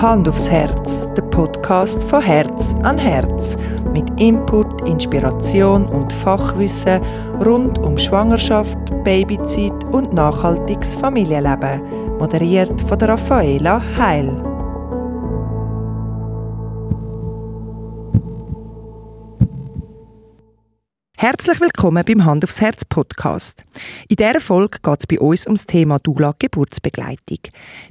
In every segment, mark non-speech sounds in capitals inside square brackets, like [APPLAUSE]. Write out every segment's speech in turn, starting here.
Hand aufs Herz, der Podcast von Herz an Herz. Mit Input, Inspiration und Fachwissen rund um Schwangerschaft, Babyzeit und nachhaltiges Familienleben. Moderiert von der Raffaela Heil. Herzlich willkommen beim Hand aufs Herz Podcast. In dieser Folge geht es bei uns ums Thema Dula Geburtsbegleitung.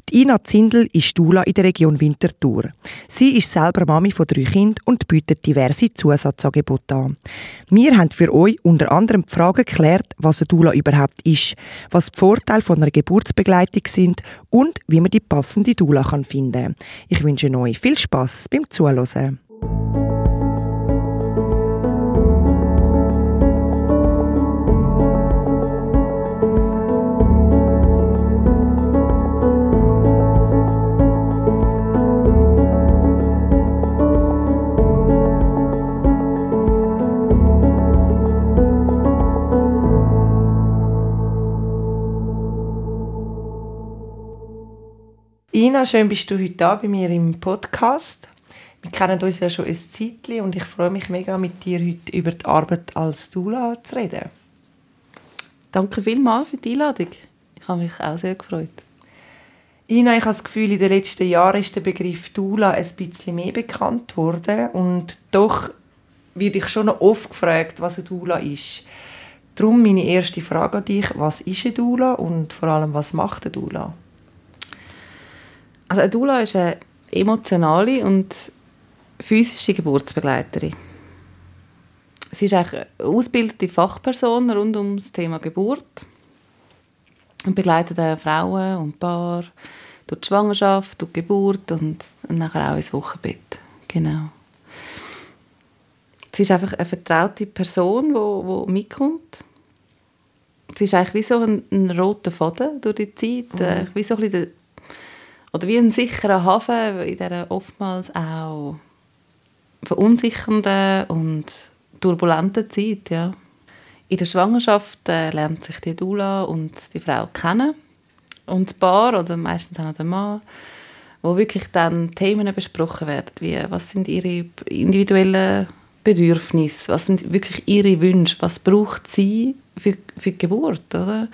Die Ina Zindel ist Dula in der Region Winterthur. Sie ist selber Mami von drei Kindern und bietet diverse Zusatzangebote an. Wir haben für euch unter anderem die Frage geklärt, was eine Dula überhaupt ist, was die Vorteile von einer Geburtsbegleitung sind und wie man die passende Dula finden kann. Ich wünsche euch viel Spaß beim Zuhören. Ina, schön bist du heute da bei mir im Podcast. Wir kennen uns ja schon ein Zeitchen und ich freue mich mega, mit dir heute über die Arbeit als Dula zu reden. Danke vielmals für die Einladung. Ich habe mich auch sehr gefreut. Ina, ich habe das Gefühl, in den letzten Jahren ist der Begriff Dula ein bisschen mehr bekannt worden und doch werde ich schon noch oft gefragt, was eine Dula ist. Darum meine erste Frage an dich, was ist eine Dula und vor allem, was macht eine Dula? Also eine Dula ist eine emotionale und physische Geburtsbegleiterin. Sie ist eigentlich eine ausgebildete Fachperson rund um das Thema Geburt und begleitet Frauen und Paar durch die Schwangerschaft, durch die Geburt und nachher auch ins Wochenbett. Genau. Sie ist einfach eine vertraute Person, die, mitkommt. Sie ist eigentlich wie so ein, ein roter Faden durch die Zeit, mhm. wie so ein bisschen oder wie ein sicherer Hafen in dieser oftmals auch verunsichernden und turbulenten Zeit. Ja. In der Schwangerschaft äh, lernt sich die Dula und die Frau kennen und das Paar oder meistens auch der Mann, wo wirklich dann Themen besprochen werden, wie was sind ihre individuellen Bedürfnisse, was sind wirklich ihre Wünsche, was braucht sie für, für die Geburt, oder?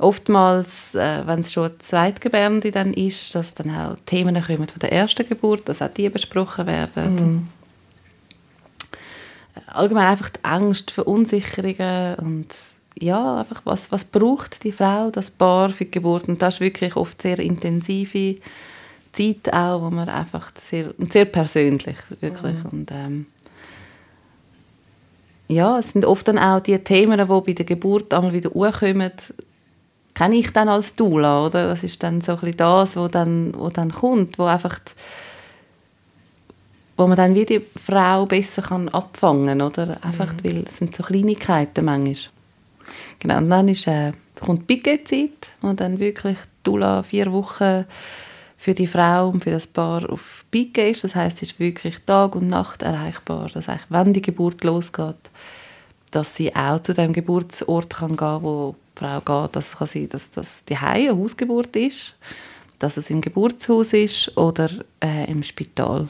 Oftmals, äh, wenn es schon Zweitgebärende dann ist, dass dann auch Themen kommen von der ersten Geburt, dass auch die besprochen werden. Mhm. Allgemein einfach die Angst, Verunsicherungen und ja, einfach was, was braucht die Frau, das Paar für die Geburt und das ist wirklich oft sehr intensive Zeit auch, wo man einfach sehr, sehr persönlich wirklich mhm. und ähm, ja, es sind oft dann auch die Themen, die bei der Geburt einmal wieder hochkommen, kenne ich dann als Dula, oder? Das ist dann so ein das, wo dann, wo dann kommt, wo einfach die, wo man dann wie die Frau besser kann abfangen oder? Einfach, mhm. weil es sind so Kleinigkeiten manchmal. Genau, und dann ist, äh, kommt die Piquet-Zeit, wo dann wirklich Dula vier Wochen für die Frau und für das Paar auf Piquet ist. Das heißt, es ist wirklich Tag und Nacht erreichbar. Das heißt, wenn die Geburt losgeht, dass sie auch zu dem Geburtsort kann gehen, wo Frau geht, dass kann sein, dass das die eine Hausgeburt ist, dass es im Geburtshaus ist oder äh, im Spital.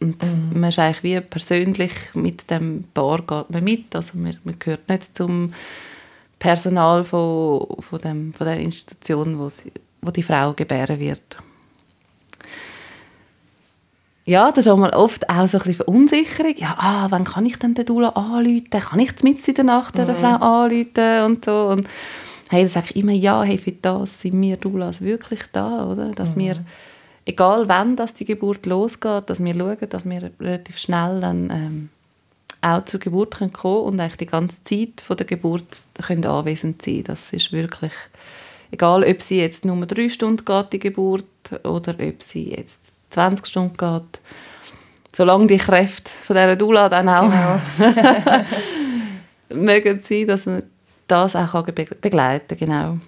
Und mhm. man ist eigentlich wie persönlich mit dem Paar geht man mit, also man, man gehört nicht zum Personal von, von, dem, von der Institution, wo, sie, wo die Frau gebären wird. Ja, das ist auch mal oft auch so ein bisschen Verunsicherung. Ja, ah, wann kann ich denn den Dula anrufen? Kann ich mitten in der Nacht der mhm. Frau anrufen und so? Und hey, dann sage ich immer, ja, hey, für das sind wir Dulas wirklich da, oder? Dass mhm. wir, egal wann das die Geburt losgeht, dass wir schauen, dass wir relativ schnell dann ähm, auch zur Geburt kommen können und eigentlich die ganze Zeit von der Geburt können anwesend sein. Das ist wirklich, egal ob sie jetzt nur drei Stunden geht, die Geburt, oder ob sie jetzt 20 Stunden geht. Solange die Kräfte von dieser Dula dann auch genau. [LAUGHS] mögen sein, dass man das auch begleiten kann. Genau.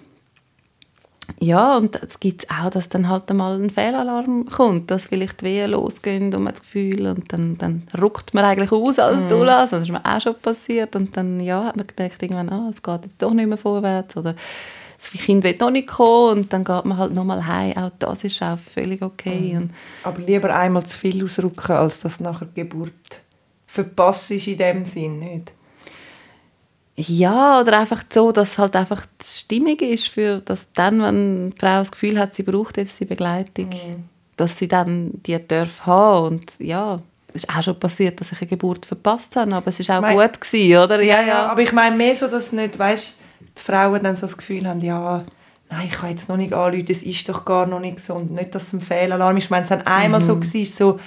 Ja, und es gibt auch, dass dann halt einmal ein Fehlalarm kommt, dass vielleicht Wehen losgehen und man das Gefühl und dann, dann ruckt man eigentlich aus als mm. Dula, das ist mir auch schon passiert und dann ja, hat man gemerkt irgendwann, ah, es geht jetzt doch nicht mehr vorwärts oder das Kind will noch nicht kommen und dann geht man halt nochmal heim. Auch das ist auch völlig okay. Mhm. Aber lieber einmal zu viel ausrücken, als dass nachher die Geburt verpasst ist in dem Sinn, nicht? Ja, oder einfach so, dass halt einfach die Stimmung ist, für, dass dann, wenn die Frau das Gefühl hat, sie braucht jetzt die Begleitung, mhm. dass sie dann die darf haben und ja, es ist auch schon passiert, dass ich eine Geburt verpasst habe, aber es ist auch mein, gut gewesen, oder? Ja, ja, ja. Aber ich meine mehr so, dass nicht, weißt, die Frauen dann so das Gefühl haben, ja, nein, ich kann jetzt noch nicht anrufen, das ist doch gar noch nicht so und nicht, dass es ein Fehlalarm ist. Ich meine, es dann einmal mhm. so war, so,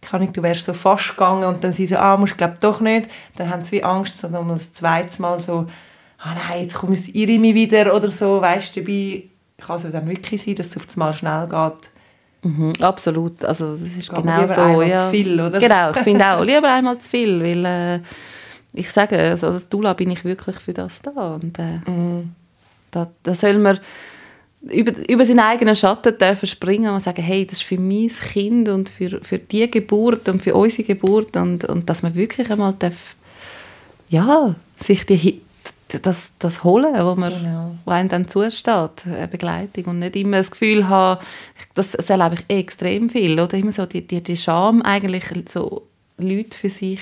kann ich, du wärst so fast gegangen und dann sie so, ah, musst glaube doch nicht. Dann haben sie wie Angst, so nochmal das zweite Mal so, ah nein, jetzt kommt es irre mich wieder oder so, weißt du, dabei kann es dann wirklich sein, dass es auf das Mal schnell geht. Mhm, absolut, also das ist genau so. Ja. zu viel, oder? Genau, ich finde auch [LAUGHS] lieber einmal zu viel, weil äh, ich sage, also als Dula bin ich wirklich für das da und äh, mhm. da, da soll man über, über seinen eigenen Schatten dürfen springen und sagen, hey, das ist für mein Kind und für, für die Geburt und für unsere Geburt und, und dass man wirklich einmal darf, ja, sich die, das, das holen, wo, man, genau. wo einem dann zusteht, eine Begleitung und nicht immer das Gefühl haben, das, das erlebe ich extrem viel, oder immer so die, die, die Scham eigentlich so Leute für sich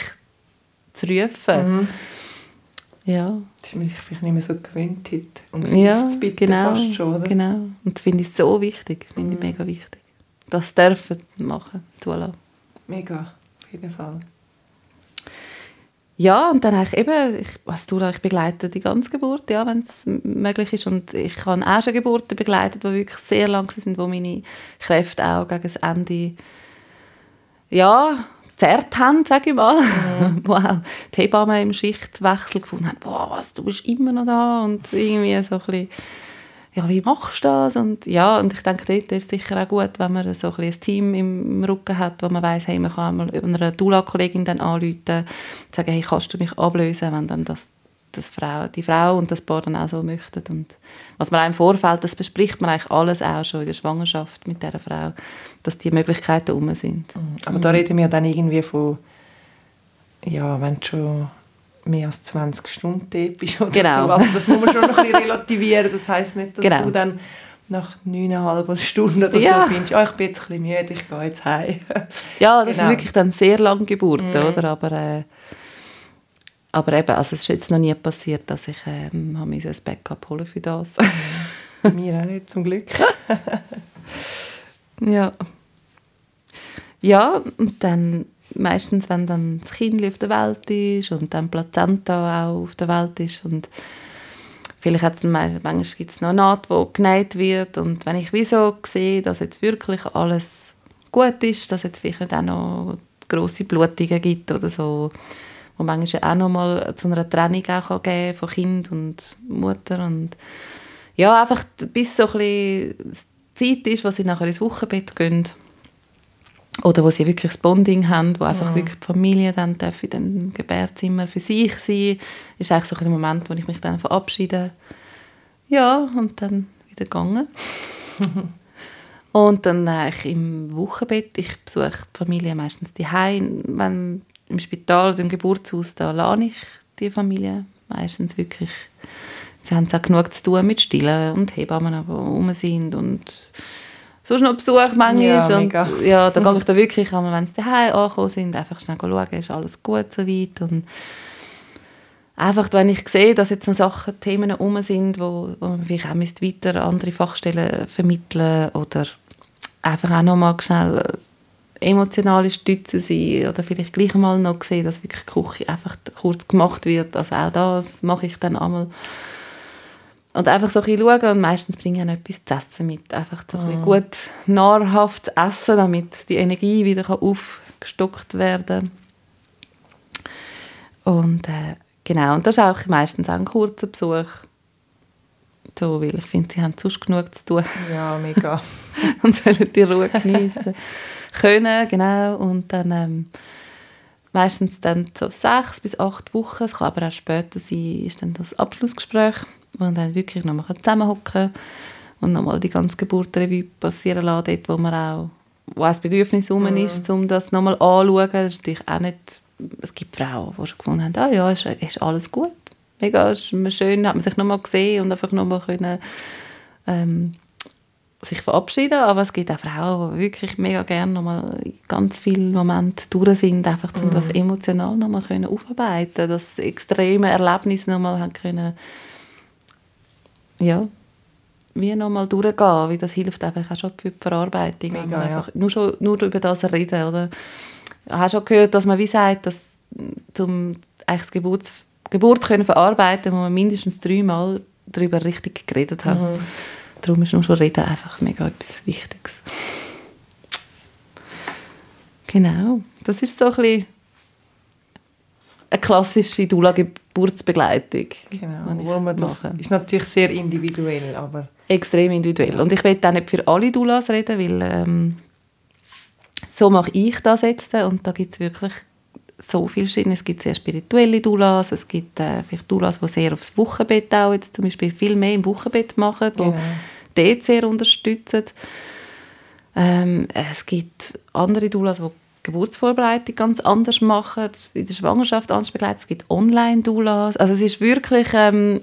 zu rufen. Mhm ja. Dass man sich vielleicht nicht mehr so gewöhnt hat. Und ja, genau, fast schon, oder? genau. Und das finde ich so wichtig, finde ich mhm. mega wichtig. Das dürfen machen, zulassen. Mega, auf jeden Fall. Ja, und dann eigentlich eben, ich, was du ich begleite die ganze Geburt, ja, wenn es möglich ist. Und ich habe auch schon Geburten begleitet, die wirklich sehr lang sind, wo meine Kräfte auch gegen das Ende ja, gezerrt haben, sage ich mal. Mhm. [LAUGHS] wo auch die Hebamme im Schichtwechsel gefunden haben, boah, was, du bist immer noch da und irgendwie so ein bisschen, ja, wie machst du das? Und ja, und ich denke, dort ist es sicher auch gut, wenn man so ein, ein Team im Rücken hat, wo man weiß, hey, man kann mal einer Dula-Kollegin dann anrufen und sagen, hey, kannst du mich ablösen, wenn dann das das Frau, die Frau und das Paar dann auch so möchten. Und was man auch im Vorfeld, das bespricht man eigentlich alles auch schon in der Schwangerschaft mit dieser Frau, dass die Möglichkeiten um sind. Mhm. Aber da reden wir dann irgendwie von, ja, wenn du schon mehr als 20 Stunden dort bist oder genau. so. Also das muss man schon noch ein bisschen relativieren. Das heisst nicht, dass genau. du dann nach neuneinhalb Stunden oder ja. so findest, oh, ich bin jetzt ein bisschen müde, ich gehe jetzt heim. ja, das genau. sind wirklich dann sehr lange Geburten, mhm. oder? Aber äh, aber eben, also es ist jetzt noch nie passiert, dass ich ähm, habe ein Backup holen für das. [LAUGHS] Mir auch nicht, zum Glück. [LAUGHS] ja. Ja, und dann meistens, wenn dann das Kind auf der Welt ist und dann Plazenta auch auf der Welt ist und vielleicht hat's manchmal gibt es noch eine Naht, die genäht wird und wenn ich wieso sehe, dass jetzt wirklich alles gut ist, dass jetzt vielleicht auch noch grosse Blutungen gibt oder so, wo manchmal auch noch mal zu einer Trennung auch geben von Kind und Mutter und ja, einfach bis so ein Zeit ist, wo sie nachher ins Wochenbett gehen oder wo sie wirklich das Bonding haben, wo einfach mhm. wirklich die Familie dann darf in dem Gebärzimmer für sich sein, ist eigentlich so ein Moment, wo ich mich dann verabschiede. Ja, und dann wieder gegangen. [LAUGHS] und dann äh, im Wochenbett, ich besuche die Familie meistens die wenn im Spital oder im Geburtshaus, da lade ich die Familie meistens wirklich. Sie haben auch genug zu tun mit Stillen und Hebammen, die rum sind und sonst noch Besuch manchmal. Ja, und, ja da gehe [LAUGHS] ich da wirklich, wenn sie daheim angekommen sind, einfach schnell schauen, ist alles gut soweit und einfach, wenn ich sehe, dass jetzt noch Sachen, Themen herum sind, wo, wo man vielleicht auch weiter andere Fachstellen vermitteln oder einfach auch noch mal schnell emotionale Stütze sein oder vielleicht gleich mal noch sehen, dass wirklich die Küche einfach kurz gemacht wird. Also auch das mache ich dann einmal. Und einfach so ein bisschen schauen und meistens bringe ich auch etwas zu essen mit. Einfach so ein mm. gut nahrhaft zu essen, damit die Energie wieder aufgestockt werden Und äh, genau, und das ist auch meistens auch ein kurzer Besuch. So, weil ich finde, sie haben sonst genug zu tun. Ja, mega. [LAUGHS] und sollen die Ruhe genießen können, genau. Und dann ähm, meistens dann so sechs bis acht Wochen, es kann aber auch später sein, ist dann das Abschlussgespräch, wo man dann wirklich nochmal zusammenhocken und nochmal die ganze Geburtenrevue passieren lassen, dort, wo man auch wo ein Bedürfnis mhm. ist, um das nochmal anzuschauen. Das ist natürlich auch nicht, es gibt Frauen, die schon gefunden haben, ah ja, ist, ist alles gut. Mega schön, hat man sich nochmal gesehen und einfach nochmal können ähm, sich verabschieden, aber es gibt auch Frauen, die wirklich mega gerne nochmal ganz viele Momente durch sind, einfach um mhm. das emotional nochmal können aufarbeiten, das extreme Erlebnis nochmal haben können, ja, wie nochmal durchgehen, wie das hilft einfach auch schon für die Verarbeitung, mega, einfach ja. nur, schon, nur über das reden, oder? Ich habe schon gehört, dass man wie sagt, dass zum eigentlich das Geburts Geburt können verarbeiten, wo man mindestens dreimal darüber richtig geredet hat. Mhm. Darum ist nur schon Reden einfach mega etwas Wichtiges. Genau, das ist so ein bisschen eine klassische Dula-Geburtsbegleitung. Genau, wo man das ist natürlich sehr individuell, aber... Extrem individuell. Und ich will auch nicht für alle Dulas reden, weil ähm, so mache ich das jetzt und da gibt es wirklich so viel verschiedene. Es gibt sehr spirituelle Doulas, es gibt äh, vielleicht Doulas, die sehr aufs Wochenbett auch jetzt zum Beispiel viel mehr im Wochenbett machen, die genau. dort sehr unterstützen. Ähm, es gibt andere Doulas, die Geburtsvorbereitung ganz anders machen, in der Schwangerschaft anders begleiten. Es gibt Online-Doulas. Also es ist wirklich ähm,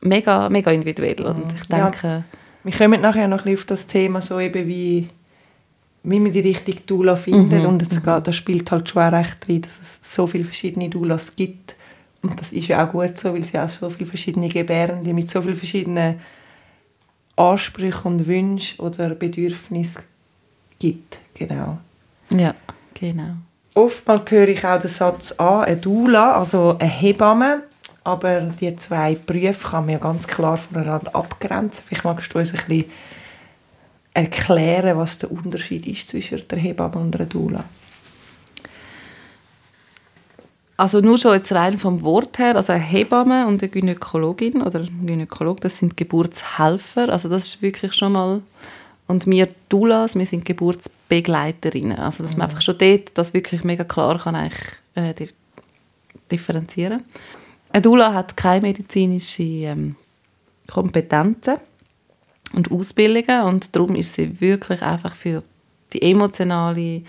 mega, mega individuell und ich denke... Ja, wir kommen nachher noch ein bisschen auf das Thema so eben wie wie man die richtige Dula findet. Mhm. Und es geht, das spielt halt schon auch recht rein, dass es so viele verschiedene Dulas gibt. Und das ist ja auch gut so, weil es ja auch so viele verschiedene Gebärende mit so vielen verschiedenen Ansprüchen und Wünschen oder Bedürfnissen gibt. Genau. Ja, genau. Oftmals höre ich auch den Satz an, eine Dula, also eine Hebamme, aber die zwei Berufe kann man ja ganz klar voneinander abgrenzen. Vielleicht magst du uns ein bisschen erklären, was der Unterschied ist zwischen der Hebamme und der Doula? Also nur schon jetzt rein vom Wort her, also eine Hebamme und eine Gynäkologin oder Gynäkolog, das sind Geburtshelfer, also das ist wirklich schon mal und wir Doulas, wir sind Geburtsbegleiterinnen, also dass man mhm. einfach schon dort das wirklich mega klar kann eigentlich äh, differenzieren. Eine Doula hat keine medizinische ähm, Kompetenzen und Ausbildungen und darum ist sie wirklich einfach für die emotionale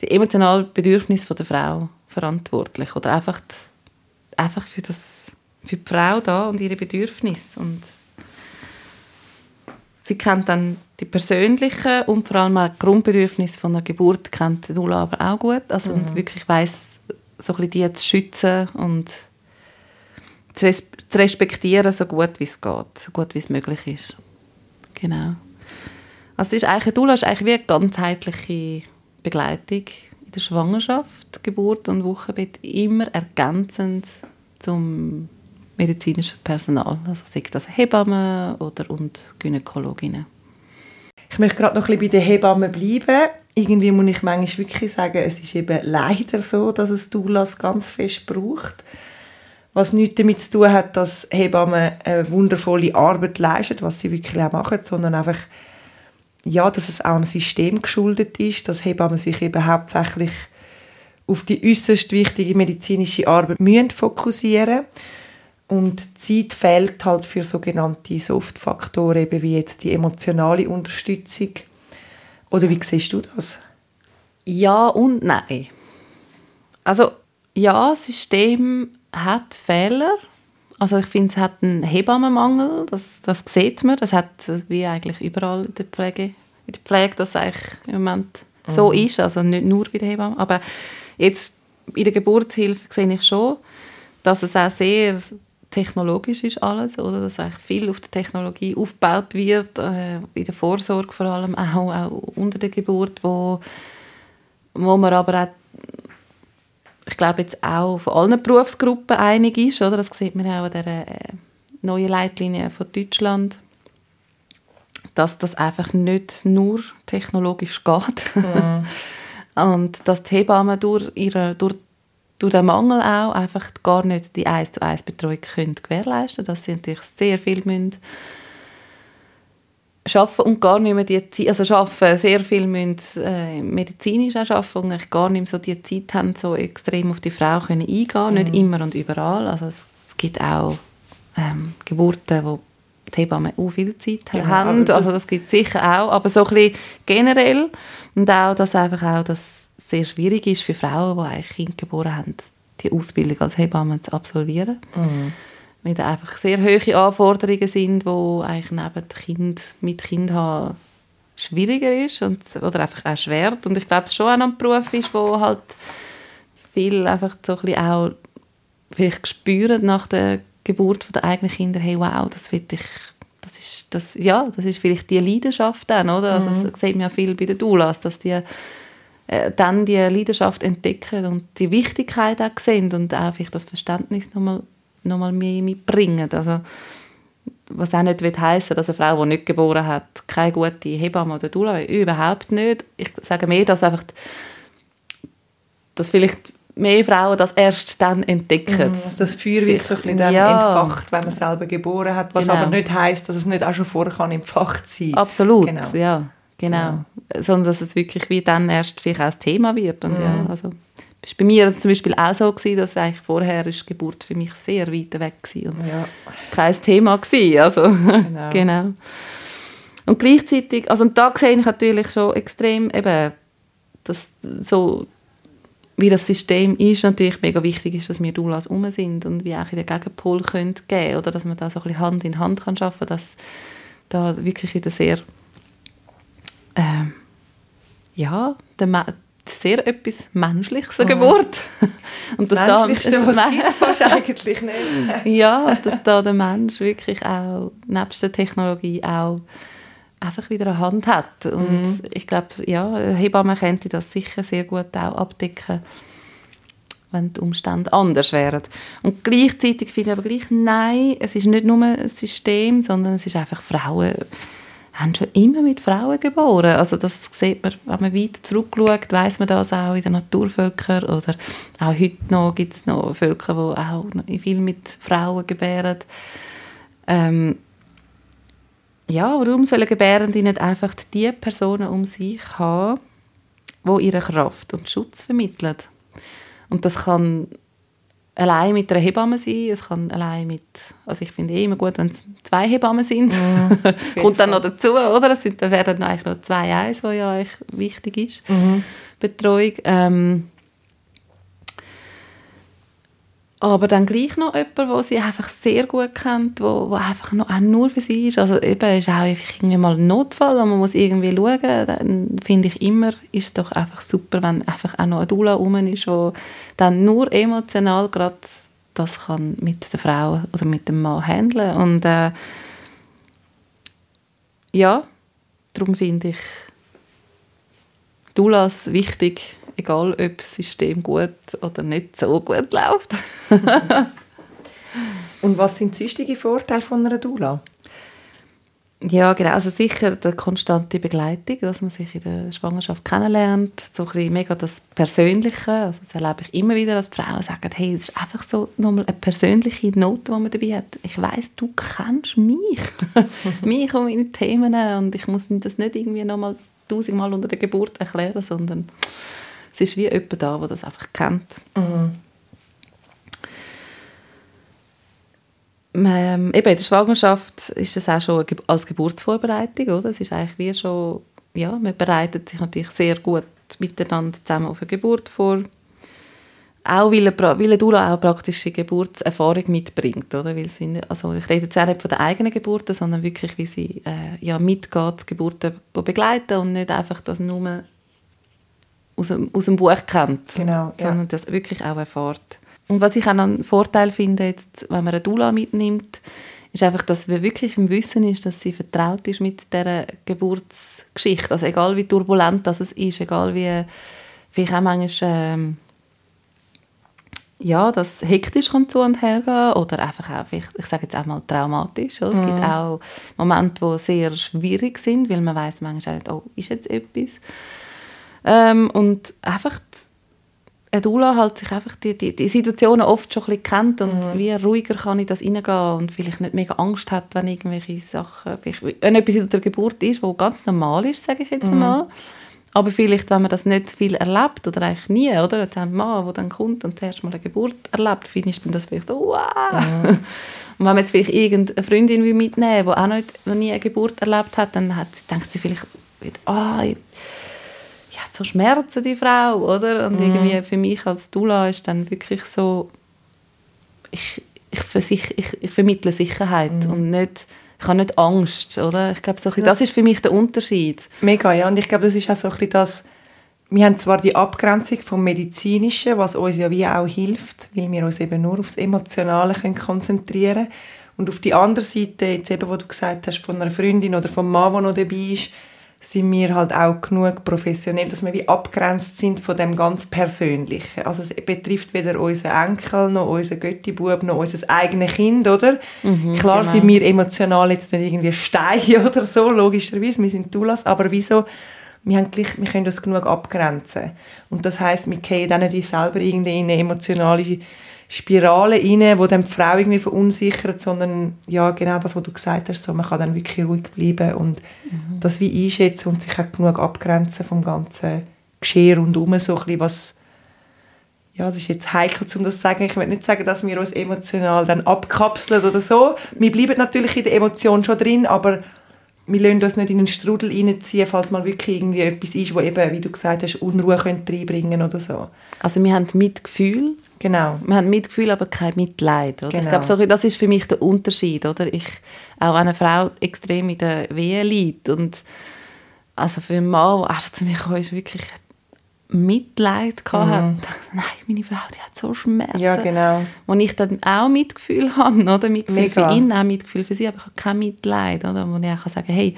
die emotionalen Bedürfnisse der Frau verantwortlich. Oder einfach die, einfach für das für die Frau da und ihre Bedürfnisse und sie kennt dann die persönlichen und vor allem auch die Grundbedürfnisse von einer Geburt kennt Nula aber auch gut. Also mhm. und wirklich weiß so ein bisschen die zu schützen und zu respektieren, so gut wie es geht, so gut wie es möglich ist. Genau. Also es ist eigentlich, Dula ist eigentlich wie eine ganzheitliche Begleitung in der Schwangerschaft, Geburt und Wochenbett, immer ergänzend zum medizinischen Personal, also sei das Hebammen oder und Gynäkologinnen. Ich möchte gerade noch ein bisschen bei den Hebammen bleiben. Irgendwie muss ich manchmal wirklich sagen, es ist eben leider so, dass es Doulas ganz fest braucht was nichts damit zu tun hat, dass Hebammen eine wundervolle Arbeit leisten, was sie wirklich auch machen, sondern einfach, ja, dass es auch ein System geschuldet ist, dass Hebammen sich eben hauptsächlich auf die äußerst wichtige medizinische Arbeit müssen fokussieren und Zeit fehlt halt für sogenannte Soft-Faktoren, eben wie jetzt die emotionale Unterstützung. Oder wie siehst du das? Ja und nein. Also ja, System hat Fehler. Also ich finde, es hat einen Hebammenmangel, das, das sieht man. Das hat wie eigentlich überall in der Pflege, in der Pflege das eigentlich im Moment mhm. so ist. Also nicht nur bei den Hebammen. Aber jetzt in der Geburtshilfe sehe ich schon, dass es auch sehr technologisch ist alles, oder? dass eigentlich viel auf der Technologie aufgebaut wird, äh, in der Vorsorge vor allem, auch, auch unter der Geburt, wo, wo man aber auch ich glaube jetzt auch von allen Berufsgruppen einig ist, oder? Das sieht man auch an der äh, neuen Leitlinie von Deutschland, dass das einfach nicht nur technologisch geht. Mhm. [LAUGHS] Und dass die Hebammen durch, ihre, durch, durch den Mangel auch einfach gar nicht die 1 zu 1 Betreuung können gewährleisten können, dass sie natürlich sehr viel müssen arbeiten und gar nicht mehr die Zeit, also arbeiten, sehr viel müssen äh, medizinisch auch arbeiten und eigentlich gar nicht mehr so die Zeit haben, so extrem auf die Frau können eingehen, mhm. nicht immer und überall. Also es, es gibt auch ähm, Geburten, wo die Hebammen auch viel Zeit genau, haben, das also das gibt es sicher auch, aber so ein bisschen generell und auch, dass einfach auch das sehr schwierig ist für Frauen, die eigentlich Kinder geboren haben, die Ausbildung als Hebamme zu absolvieren. Mhm. Weil da einfach sehr hohe Anforderungen sind, wo eigentlich neben Kind, mit Kind haben schwieriger ist und, oder einfach auch schwer. Und ich glaube, es schon auch ein Beruf ist, wo halt viel einfach so ein bisschen auch vielleicht spüren nach der Geburt der eigenen Kinder, hey, wow, das will ich, das ist, das, ja, das ist vielleicht die Leidenschaft dann, oder? Also, mhm. das sieht man ja viel bei den Doulas, dass die äh, dann die Leidenschaft entdecken und die Wichtigkeit auch sehen und auch vielleicht das Verständnis nochmal noch mal mehr mitbringen. Also, was auch nicht heißen dass eine Frau, die nicht geboren hat, keine gute Hebamme oder Doula überhaupt nicht. Ich sage mehr, dass einfach dass vielleicht mehr Frauen das erst dann entdecken. Mhm, also das Feuer wird so ein bisschen dann ja. entfacht, wenn man selber geboren hat, was genau. aber nicht heißt, dass es nicht auch schon vorher kann entfacht sein. Absolut, genau. ja, genau. Ja. Sondern dass es wirklich wie dann erst vielleicht auch das Thema wird. Und mhm. ja, also war bei mir zum Beispiel auch so, gewesen, dass eigentlich vorher ist Geburt für mich sehr weit weg war und ja. kein Thema war. Also, genau. [LAUGHS] genau. Und gleichzeitig, also und da sehe ich natürlich schon extrem eben, dass so wie das System ist, natürlich mega wichtig ist, dass wir Doulas um sind und wie auch in den Gegenpol können geben oder dass man da so ein bisschen Hand in Hand kann schaffen, dass da wirklich wieder sehr äh, ja, der, sehr etwas Menschliches, eine Geburt. Und das, das Menschlichste, was es gibt, eigentlich nicht. [LAUGHS] ja, dass da der Mensch wirklich auch, nebst der Technologie auch einfach wieder eine Hand hat. Und mhm. ich glaube, ja, Hebamme könnte das sicher sehr gut auch abdecken, wenn die Umstände anders wären. Und gleichzeitig finde ich aber gleich, nein, es ist nicht nur ein System, sondern es ist einfach Frauen haben schon immer mit Frauen geboren. Also das sieht man, wenn man weit zurückschaut, weiß man das auch in den Naturvölkern oder auch heute noch gibt es noch Völker, die auch viel mit Frauen gebären. Ähm, ja, warum sollen Gebärende nicht einfach die Personen um sich haben, die ihre Kraft und Schutz vermitteln? Und das kann allein mit einer Hebamme sein, es kann allein mit, also ich finde eh immer gut, wenn es zwei Hebammen sind, mm, [LAUGHS] kommt dann noch dazu, oder? Es sind, dann werden eigentlich noch zwei eins, was ja eigentlich wichtig ist, mhm. Betreuung. Ähm, aber dann gleich noch jemand, der sie einfach sehr gut kennt, wo, wo einfach noch, auch nur für sie ist. Also eben ist auch irgendwie mal ein Notfall und man muss irgendwie schauen, dann finde ich immer, ist es doch einfach super, wenn einfach auch noch eine Dula rum ist, wo dann nur emotional gerade das kann mit der Frau oder mit dem Mann handeln. Und äh, ja, darum finde ich Dulas wichtig, egal ob das System gut oder nicht so gut läuft. [LAUGHS] Und was sind sonstige Vorteile von einer Dula? Ja, genau. Also sicher die konstante Begleitung, dass man sich in der Schwangerschaft kennenlernt. So ein bisschen mega das Persönliche. Also das erlebe ich immer wieder, dass Frauen sagen, hey, es ist einfach so nochmal eine persönliche Note, die man dabei hat. Ich weiß, du kennst mich. [LAUGHS] mich und meine Themen. Und ich muss das nicht irgendwie nochmal tausendmal unter der Geburt erklären, sondern es ist wie jemand da, der das einfach kennt. Mhm. Ähm, eben in der Schwangerschaft ist es auch schon als Geburtsvorbereitung, oder? Es ist eigentlich wie schon, ja, man bereitet sich natürlich sehr gut miteinander zusammen auf eine Geburt vor. Auch weil eine, weil Dula auch praktische Geburtserfahrung mitbringt, oder? Weil sie, also ich rede jetzt auch nicht von der eigenen Geburt, sondern wirklich, wie sie äh, ja, mitgeht, Geburten begleiten und nicht einfach das nur aus dem, aus dem Buch kennt, genau, sondern ja. das wirklich auch erfahrt. Und was ich auch einen Vorteil finde, jetzt, wenn man eine Dula mitnimmt, ist einfach, dass wir wirklich im Wissen ist, dass sie vertraut ist mit der Geburtsgeschichte. Also egal wie turbulent das ist, egal wie vielleicht auch manchmal ähm, ja, das hektisch kann zu und her gehen oder einfach auch, ich, ich sage jetzt auch mal traumatisch. Oder? Mhm. Es gibt mhm. auch Momente, die sehr schwierig sind, weil man weiß manchmal nicht, oh, ist jetzt etwas. Ähm, und einfach eine Dula halt sich einfach die, die, die Situationen oft schon ein bisschen kennt und mhm. wie ruhiger kann ich das reingehen und vielleicht nicht mega Angst hat, wenn irgendwelche Sachen, wenn etwas in der Geburt ist, was ganz normal ist, sage ich jetzt mhm. mal. Aber vielleicht, wenn man das nicht viel erlebt oder eigentlich nie, oder? Jetzt ein Mann, der dann kommt und zuerst mal eine Geburt erlebt, findest du das vielleicht so, wow. Mhm. [LAUGHS] Und wenn man jetzt vielleicht irgendeine Freundin mitnehmen will, die auch nicht, noch nie eine Geburt erlebt hat, dann hat, denkt sie vielleicht, ah, oh, hat so Schmerzen, die Frau, oder? Und mhm. irgendwie für mich als Dula ist dann wirklich so, ich, ich, versich, ich, ich vermittle Sicherheit mhm. und nicht, ich habe nicht Angst, oder? Ich glaube, so das ist für mich der Unterschied. Mega, ja. Und ich glaube, das ist auch so ein bisschen das, wir haben zwar die Abgrenzung vom Medizinischen, was uns ja wie auch hilft, weil wir uns eben nur aufs Emotionale können konzentrieren können. Und auf die andere Seite, jetzt eben, wo du gesagt hast, von einer Freundin oder vom Mann, der noch dabei ist, sind wir halt auch genug professionell, dass wir wie abgrenzt sind von dem ganz Persönlichen. Also es betrifft weder unseren Enkel, noch unseren Göttibub, noch unser eigenes Kind, oder? Mhm, Klar genau. sind wir emotional jetzt nicht irgendwie Steine [LAUGHS] oder so, logischerweise, wir sind Dulas, aber wieso wir, haben gleich, wir können das genug abgrenzen. Und das heißt, wir gehen dann nicht selber irgendwie in eine emotionale Spirale rein, wo dann die Frau irgendwie verunsichert, sondern ja, genau das, was du gesagt hast, so, man kann dann wirklich ruhig bleiben und mhm. das wie einschätzen und sich auch genug abgrenzen vom ganzen Geschehen rundherum, so ein bisschen was ja, es ist jetzt heikel, um das zu sagen. Ich will nicht sagen, dass wir uns emotional dann abkapseln oder so. Wir bleiben natürlich in der Emotion schon drin, aber wir lassen uns nicht in einen Strudel reinziehen, falls mal wirklich irgendwie etwas ist, wo eben, wie du gesagt hast, Unruhe könnte reinbringen oder so. Also wir haben Mitgefühl. Genau. Wir haben Mitgefühl, aber kein Mitleid. Oder? Genau. Ich glaube, so, das ist für mich der Unterschied. Oder? Ich, auch eine Frau extrem in der Wehe liegt und also für einen Mann, der zu mir kam, ist wirklich Mitleid gehabt mhm. [LAUGHS] nein, meine Frau, die hat so Schmerzen. Ja, genau. Wo ich dann auch Mitgefühl [LAUGHS] habe, oder? Mitgefühl Mega. für ihn, auch Mitgefühl für sie, aber ich habe kein Mitleid, oder? Wo ich auch sagen kann, hey,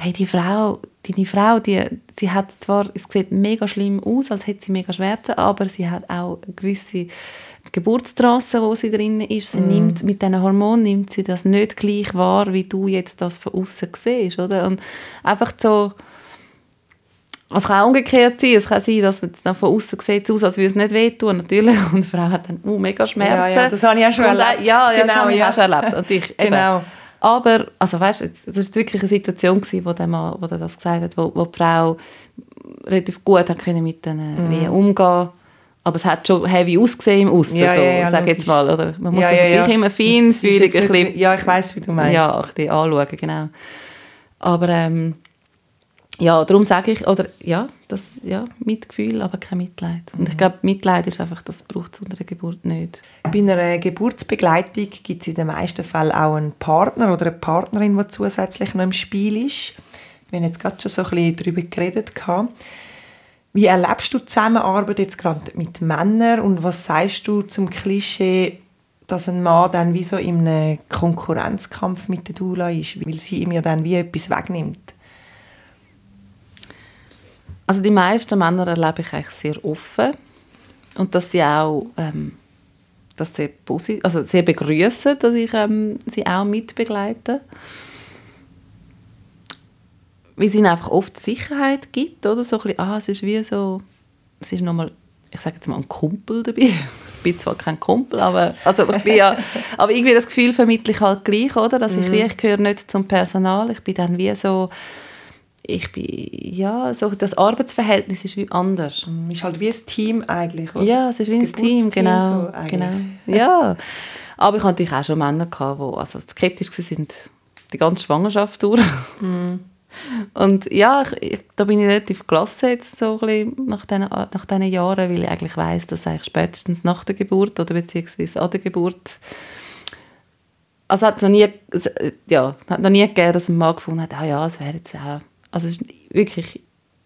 hey, die Frau, deine Frau, die, sie hat zwar, es sieht mega schlimm aus, als hätte sie mega Schmerzen, aber sie hat auch eine gewisse Geburtstrasse, wo sie drin ist. Sie mm. nimmt, mit diesen Hormonen nimmt sie das nicht gleich wahr, wie du jetzt das von außen siehst, oder? Und einfach so es kann auch umgekehrt sein. Es kann sein, dass man dann von außen sieht aus, als würde es nicht wehtun. Natürlich. Und die Frau hat dann uh, mega Schmerzen. Ja, ja, das habe ich auch schon erlebt. Ja, ja genau, das habe ich ja. auch schon erlebt. Natürlich, [LAUGHS] genau. Aber, also weißt, das war wirklich eine Situation, gewesen, wo der Mann, wo der das gesagt hat, wo, wo die Frau relativ gut hat können mit den mhm. Wehen umgehen aber es hat schon heavy ausgesehen im Aussen, ja, so, ja, ja, sag jetzt mal. Oder? Man muss ja, das natürlich immer feinfühlig ein bisschen, Ja, ich weiß wie du meinst. Ja, ein bisschen anschauen, genau. Aber ähm, ja, darum sage ich, oder ja, das, ja, Mitgefühl, aber kein Mitleid. Und ich mhm. glaube, Mitleid ist einfach, das braucht es unter der Geburt nicht. Bei einer Geburtsbegleitung gibt es in den meisten Fällen auch einen Partner oder eine Partnerin, die zusätzlich noch im Spiel ist. Wir haben jetzt gerade schon so ein bisschen darüber geredet. Wie erlebst du die Zusammenarbeit jetzt gerade mit Männern und was sagst du zum Klischee, dass ein Mann dann wie so in einem Konkurrenzkampf mit der Dula ist, weil sie ihm ja dann wie etwas wegnimmt? Also die meisten Männer erlebe ich eigentlich sehr offen und dass sie auch ähm, dass sie positiv, also sehr begrüßen, dass ich ähm, sie auch mitbegleite. Weil es ihnen einfach oft Sicherheit gibt, oder? So ein bisschen, ah, es ist wie so, es ist nochmal, ich sage jetzt mal, ein Kumpel dabei. [LAUGHS] Ich bin zwar kein Kumpel, aber, also ich bin ja, aber irgendwie das Gefühl vermittle ich halt gleich, oder? Dass ich, mhm. wie, ich gehöre nicht zum Personal, ich bin dann wie so, ich bin, ja, so das Arbeitsverhältnis ist wie anders. Es ist halt wie ein Team eigentlich, oder? Ja, es ist wie ein Team, genau. So genau. [LAUGHS] Ja. Aber ich hatte natürlich auch schon Männer, gehabt, die also skeptisch waren, die ganze Schwangerschaft durch. Mm. Und ja, ich, da bin ich relativ gelassen jetzt so ein nach diesen, nach diesen Jahren, weil ich eigentlich weiss, dass eigentlich spätestens nach der Geburt oder beziehungsweise an der Geburt also hat es noch nie, ja, hat noch nie gegeben, dass ein Mann gefunden hat, ah ja, es wäre jetzt auch also es war wirklich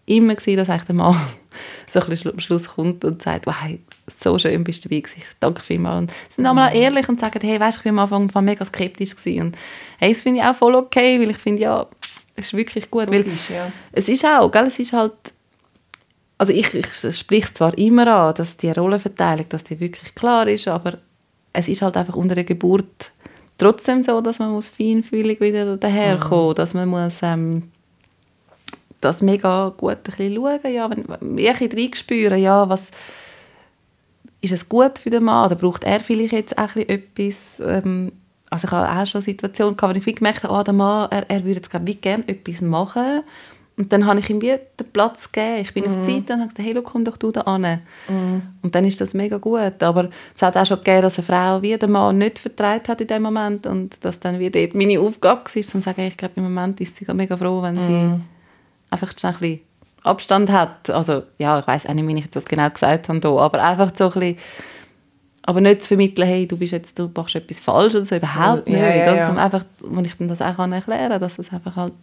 immer, gewesen, dass eigentlich der Mann [LAUGHS] so ein bisschen am Schluss kommt und sagt, wow, so schön bist du dabei gewesen, danke vielmals. Und sie sind einmal ehrlich und sagen, hey, weißt, ich war am Anfang mega skeptisch gewesen. und hey, das finde ich auch voll okay, weil ich finde, ja, es ist wirklich gut, weil ja. es ist auch, gell, es ist halt, also ich, ich spreche es zwar immer an, dass die Rollenverteilung, dass die wirklich klar ist, aber es ist halt einfach unter der Geburt trotzdem so, dass man muss feinfühlig wieder daherkommen, mhm. dass man muss ähm, das mega gut ein bisschen schauen, ja, wenn, wenn ich ein bisschen ja, was ist es gut für den Mann oder braucht er vielleicht jetzt auch etwas, ähm, also ich habe auch schon Situationen gehabt, wo ich gemerkt habe, oh, der Mann, er, er würde jetzt wie gerne etwas machen und dann habe ich ihm wie den Platz gegeben. Ich bin mm. auf die Seite und habe gesagt, hey, komm doch du da an. Mm. Und dann ist das mega gut. Aber es hat auch schon gegeben, dass eine Frau wie den Mann nicht vertraut hat in dem Moment und dass dann wie dort meine Aufgabe war, zu sagen, ich glaube, im Moment ist sie mega froh, wenn sie einfach ein bisschen Abstand hat. Also, ja, ich weiß auch nicht, wie ich das genau gesagt habe, hier, aber einfach so ein bisschen, aber nicht zu vermitteln, hey, du bist jetzt, du machst etwas falsch oder so, überhaupt nicht. Ja, ja, ja. Also einfach, wo ich dann das auch erklären kann, dass es einfach halt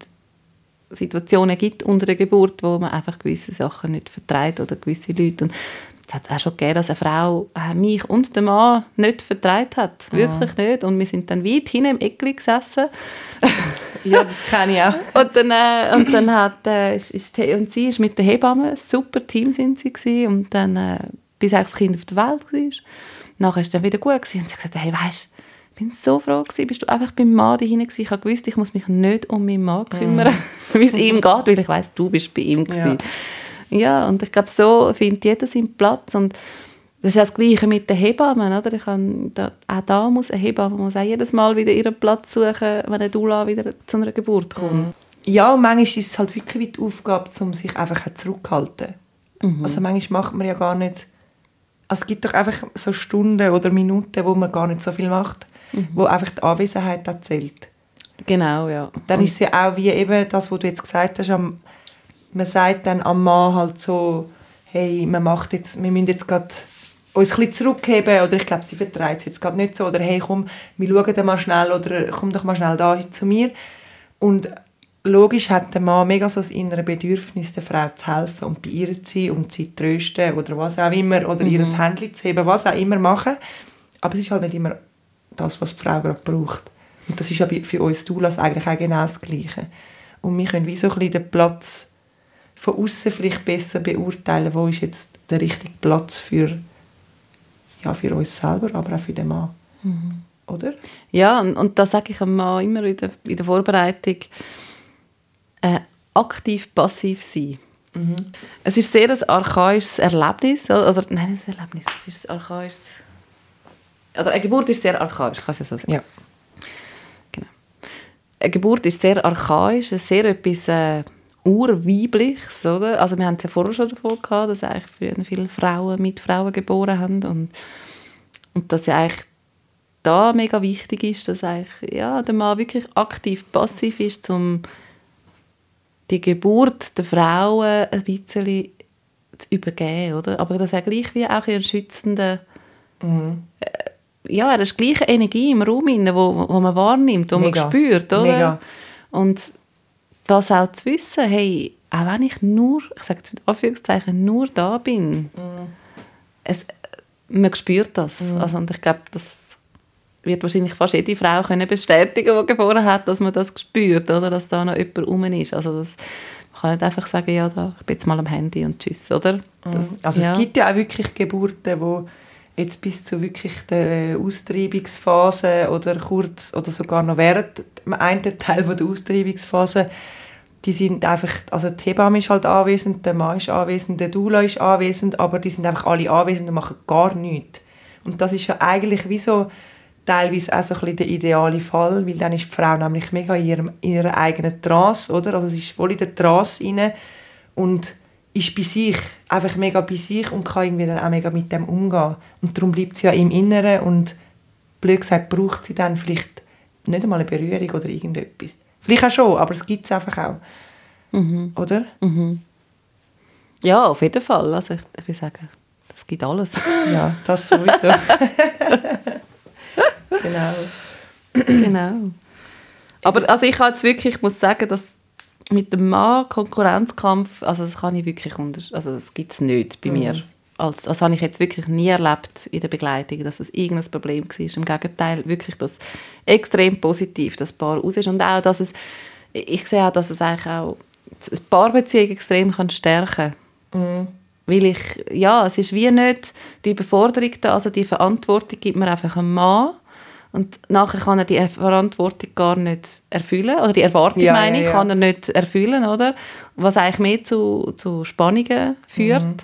Situationen gibt unter der Geburt, wo man einfach gewisse Sachen nicht vertreibt oder gewisse Leute. Und es hat auch schon gegeben, dass eine Frau äh, mich und den Mann nicht vertreibt hat. Wirklich ja. nicht. Und wir sind dann weit hinten im Eckli gesessen. [LAUGHS] ja, das kenne ich auch. und dann, äh, und dann hat, äh, ist, ist, und sie ist mit der Hebamme, super Team sind sie gewesen, und dann, äh, bis das Kind auf der Welt war. Nachher war es dann wieder gut gewesen. und sie hat gesagt, hey, weißt ich bin so froh gewesen, bist du einfach beim Mann dahin gewesen. Ich habe gewusst, ich muss mich nicht um meinen Mann kümmern, mm. [LAUGHS] wie es ihm geht, weil ich weiß, du bist bei ihm gewesen. Ja. ja, und ich glaube, so findet jeder seinen Platz und das ist das Gleiche mit den Hebammen, oder? Ich kann, da, auch da muss eine Hebamme muss auch jedes Mal wieder ihren Platz suchen, wenn eine Dula wieder zu einer Geburt kommt. Mhm. Ja, und manchmal ist es halt wirklich die Aufgabe, um sich einfach zurückzuhalten. Mhm. Also manchmal macht man ja gar nicht... Also es gibt doch einfach so Stunden oder Minuten, wo man gar nicht so viel macht mhm. wo einfach die Anwesenheit erzählt. Genau, ja. Dann und ist es ja auch wie eben das, was du jetzt gesagt hast, am, man sagt dann am Mann halt so, hey, man macht jetzt, wir müssen jetzt gerade uns ein zurückheben oder ich glaube, sie vertreibt es jetzt gerade nicht so oder hey, komm, wir schauen dann mal schnell oder komm doch mal schnell da zu mir und logisch hat der Mann mega so das innere Bedürfnis, der Frau zu helfen und bei ihr zu sein und sie zu trösten oder was auch immer oder mhm. ihr Handy zu heben, was auch immer machen, aber es ist halt nicht immer das, was die Frau gerade braucht. Und das ist ja für uns Doulas eigentlich auch genau das Gleiche. Und wir können wie so ein bisschen den Platz von außen vielleicht besser beurteilen, wo ist jetzt der richtige Platz für, ja, für uns selber, aber auch für den Mann. Mhm. Oder? Ja, und, und das sage ich am Mann immer in der, in der Vorbereitung. Äh, aktiv passiv sein. Mhm. Es ist sehr ein archaisches Erlebnis, oder nein, ein Erlebnis, es ist ein archaisches also eine Geburt ist sehr archaisch, kann ich so sagen. Ja. Genau. Eine Geburt ist sehr archaisch, sehr etwas äh, urweibliches, oder? Also wir haben es ja vorher schon davon gehabt, dass eigentlich früher viele Frauen mit Frauen geboren haben und, und dass ja eigentlich da mega wichtig ist, dass eigentlich, ja, der Mann wirklich aktiv passiv ist, um die Geburt der Frauen ein bisschen zu übergeben, oder? Aber das ist gleich wie auch ein schützender mhm. Äh, ja, er ist gleiche Energie im Raum, die wo, wo man wahrnimmt, die man spürt. Oder? Mega. Und das auch zu wissen, hey, auch wenn ich nur, ich sage jetzt mit Anführungszeichen, nur da bin, mm. es, man spürt das. Mm. Also, und ich glaube, das wird wahrscheinlich fast jede Frau können bestätigen, die geboren hat, dass man das spürt, oder? dass da noch jemand rum ist. Also das, man kann nicht einfach sagen, ja, da, ich bin jetzt mal am Handy und tschüss, oder? Das, also ja. es gibt ja auch wirklich Geburten, wo jetzt bis zu wirklich der Austreibungsphase oder kurz oder sogar noch während dem einen Teil der Austreibungsphase, die sind einfach, also die Hebamme ist halt anwesend, der Mann ist anwesend, der Dula ist anwesend, aber die sind einfach alle anwesend und machen gar nichts. Und das ist ja eigentlich wie so teilweise auch so ein bisschen der ideale Fall, weil dann ist die Frau nämlich mega in, ihrem, in ihrer eigenen Trance, oder? Also sie ist voll in der Trance rein und ist bei sich, einfach mega bei sich und kann irgendwie dann auch mega mit dem umgehen. Und darum bleibt sie ja im Inneren und blöd gesagt braucht sie dann vielleicht nicht einmal eine Berührung oder irgendetwas. Vielleicht auch schon, aber es gibt es einfach auch. Mhm. Oder? Mhm. Ja, auf jeden Fall. Also ich, ich will sagen, das gibt alles. [LAUGHS] ja, das sowieso. [LAUGHS] genau. genau. Aber also ich jetzt wirklich, ich muss sagen, dass mit dem Mann Konkurrenzkampf, also das kann ich wirklich unter, also das gibt es nicht bei mhm. mir. Als, das habe ich jetzt wirklich nie erlebt in der Begleitung, dass es irgendein Problem war. Im Gegenteil, wirklich das extrem positiv, das Paar raus ist. Und auch, dass es, ich sehe auch, dass es eigentlich auch eine Paarbeziehung extrem kann stärken kann. Mhm. Weil ich, ja, es ist wie nicht die Überforderung da, also die Verantwortung gibt mir einfach einem Mann und nachher kann er die Verantwortung gar nicht erfüllen. Oder die Erwartung, ja, meine ich, ja, ja. kann er nicht erfüllen, oder? Was eigentlich mehr zu, zu Spannungen führt. Mhm.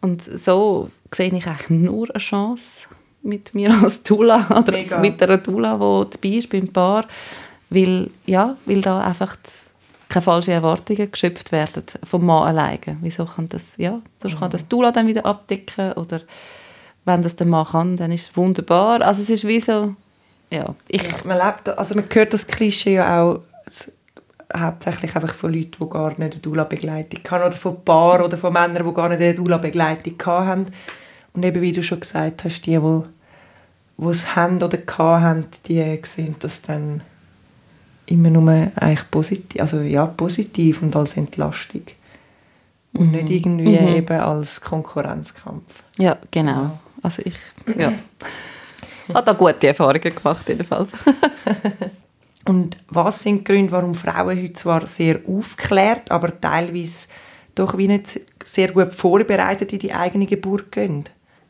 Und so sehe ich eigentlich nur eine Chance mit mir als Tula [LAUGHS] oder Mega. mit einer Tula, die dabei ist beim Paar. Weil, ja, weil da einfach keine falschen Erwartungen geschöpft werden vom Mann alleine. Wieso kann das, ja, sonst mhm. kann das Tula dann wieder abdecken oder wenn das der Mann kann, dann ist es wunderbar. Also es ist wie so, ja, ich... Ja, man, lebt, also man hört das Klischee ja auch hauptsächlich einfach von Leuten, die gar nicht eine Dula-Begleitung hatten oder von Paaren oder von Männern, die gar nicht eine Dula-Begleitung hatten. Und eben, wie du schon gesagt hast, die, die, die es haben oder hatten, die sehen das dann immer nur eigentlich positiv, also ja, positiv und als Entlastung. Und nicht mhm. irgendwie mhm. eben als Konkurrenzkampf. Ja, genau. Also ich, ja. [LAUGHS] habe da gute Erfahrungen gemacht, jedenfalls. [LAUGHS] Und was sind die Gründe, warum Frauen heute zwar sehr aufklärt, aber teilweise doch wie nicht sehr gut vorbereitet in die eigene Geburt gehen?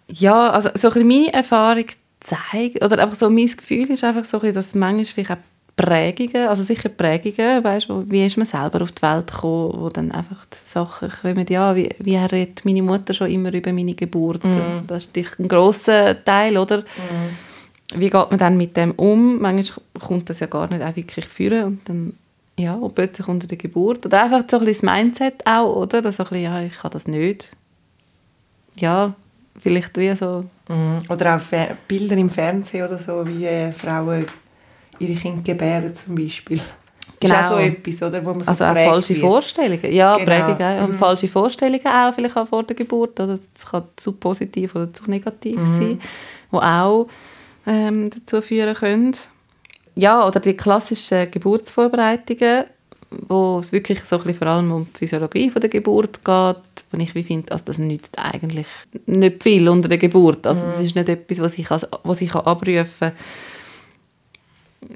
Ja, also so ein meine Erfahrung zeigt, oder einfach so mein Gefühl ist einfach so, dass manchmal vielleicht auch Prägungen, also sicher Prägungen, weißt, wie ist man selber auf die Welt gekommen, wo dann einfach die Sachen kommen, ja, wie, wie redet meine Mutter schon immer über meine Geburt, mm. das ist ein grosser Teil, oder? Mm wie geht man dann mit dem um? Manchmal kommt das ja gar nicht auch wirklich führen und dann ja, und plötzlich unter der Geburt. Oder einfach so ein bisschen das Mindset auch, oder? Dass so ein bisschen, ja, ich kann das nicht. Ja, vielleicht wie so. Mhm. Oder auch Fer Bilder im Fernsehen oder so, wie äh, Frauen ihre Kinder gebären zum Beispiel. Genau. Das ist auch so etwas, oder, wo man so Also auch falsche wird. Vorstellungen. Ja, genau. Prägung Und mhm. falsche Vorstellungen auch vielleicht auch vor der Geburt. Oder das kann zu positiv oder zu negativ mhm. sein. Wo auch ähm, dazu führen können. Ja, oder die klassischen Geburtsvorbereitungen, wo es wirklich so ein bisschen vor allem um die Physiologie von der Geburt geht, wo ich wie finde, also das nützt eigentlich nicht viel unter der Geburt. Also das mhm. ist nicht etwas, was ich, als, was ich abrufen kann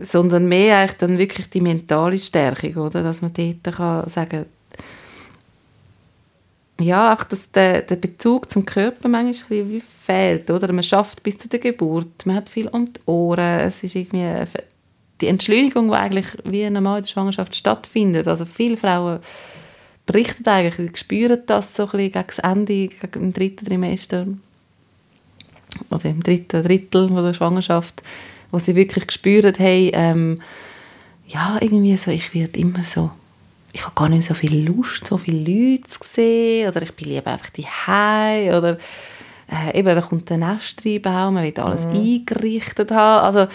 sondern mehr eigentlich dann wirklich die mentale Stärkung, oder? dass man dort kann sagen ja, auch dass der, der Bezug zum Körper manchmal wie fehlt, oder? Man schafft bis zu der Geburt, man hat viel um die Ohren, es ist irgendwie die Entschleunigung, die eigentlich wie normal in der Schwangerschaft stattfindet. Also viele Frauen berichten eigentlich, spüren das so ein bisschen gegen das Ende, gegen im dritten Trimester oder im dritten Drittel der Schwangerschaft, wo sie wirklich spüren, hey, ähm, ja, irgendwie so, ich werde immer so ich habe gar nicht mehr so viel Lust, so viele Leute zu sehen oder ich bin lieber einfach die oder äh, eben, da kommt der Nestreibaum, man will alles mhm. eingerichtet haben. Also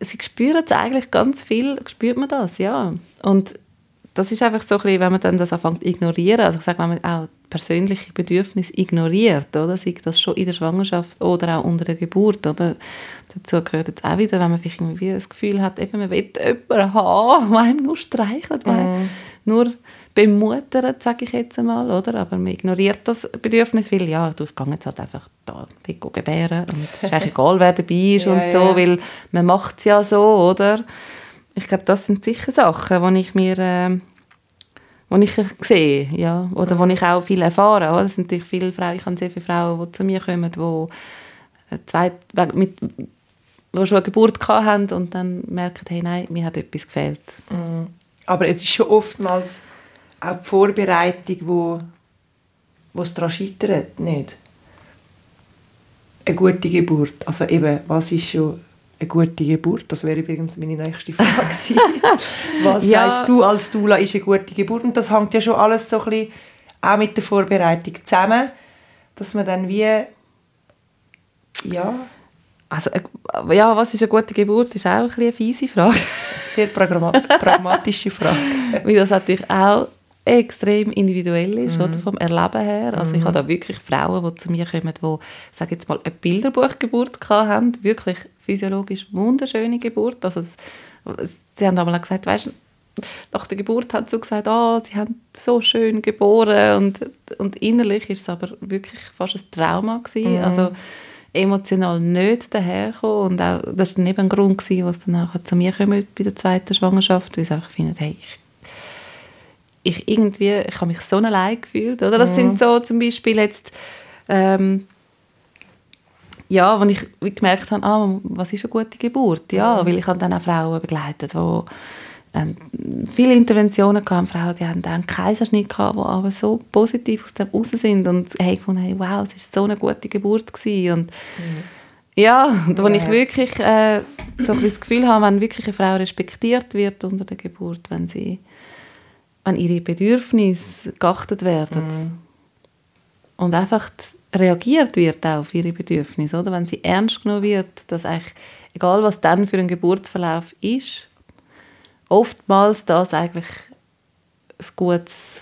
sie spüren es eigentlich ganz viel, spürt man das, ja. Und das ist einfach so ein bisschen, wenn man dann das anfängt zu ignorieren, also ich sage, wenn man auch persönliche Bedürfnisse ignoriert, oder, sei das schon in der Schwangerschaft oder auch unter der Geburt, oder, dazu gehört jetzt auch wieder, wenn man vielleicht irgendwie das Gefühl hat, eben, man will jemanden haben, der einem nur streichelt, mm. nur bemuttert, sage ich jetzt einmal, oder? aber man ignoriert das Bedürfnis, weil ja, du, ich gehe jetzt halt einfach da dort gebären und es ist [LAUGHS] eigentlich egal, wer dabei ist ja, und so, ja. weil man macht es ja so, oder? Ich glaube, das sind sicher Sachen, die ich mir... Äh, die ich sehe, ja, oder mhm. wo ich auch viel erfahre. Es sind natürlich viele Frauen, ich habe sehr viele Frauen, die zu mir kommen, die, äh, zwei, mit, die schon eine Geburt hatten und dann merken, hey, nein, mir hat etwas gefehlt. Mhm. Aber es ist schon oftmals auch die Vorbereitung, wo, wo es daran scheitert, nicht? Eine gute Geburt. Also eben, was ist schon eine gute Geburt? Das wäre übrigens meine nächste Frage [LAUGHS] Was ja. sagst du als Dula ist eine gute Geburt? Und das hängt ja schon alles so ein bisschen auch mit der Vorbereitung zusammen, dass man dann wie ja also, äh, ja, was ist eine gute Geburt, ist auch ein eine fiese Frage. [LAUGHS] Sehr pragmatische Frage. [LAUGHS] Weil das natürlich auch extrem individuell ist, mhm. oder, vom Erleben her. Also ich mhm. habe da wirklich Frauen, die zu mir kommen, die, sage jetzt mal, eine Bilderbuchgeburt haben, wirklich physiologisch wunderschöne Geburt. Also das, sie haben einmal gesagt, weißt, nach der Geburt hat sie gesagt, oh, sie haben so schön geboren und, und innerlich ist es aber wirklich fast ein Trauma gewesen. Mhm. Also emotional nicht daherkommen und auch, das war eben ein Grund, gewesen, was dann auch zu mir kommen bei der zweiten Schwangerschaft, weil sie einfach finden, hey, ich, ich irgendwie, ich habe mich so allein gefühlt, oder? Das mhm. sind so zum Beispiel jetzt, ähm, ja, wenn ich gemerkt habe, ah, was ist eine gute Geburt, ja, mhm. weil ich habe dann auch Frauen begleitet, die viele Interventionen gehabt, Frauen, die haben einen Kaiserschnitt gehabt, die aber so positiv aus dem raus sind und hey, gefunden, hey, wow, es war so eine gute Geburt gewesen. und mhm. ja, und wo ja. ich wirklich äh, so ein das Gefühl habe, wenn wirklich eine Frau respektiert wird unter der Geburt, wenn sie wenn ihre Bedürfnisse geachtet werden mhm. und einfach reagiert wird auch auf ihre Bedürfnisse, oder? Wenn sie ernst genommen wird, dass eigentlich, egal was dann für ein Geburtsverlauf ist, oftmals das eigentlich ein gutes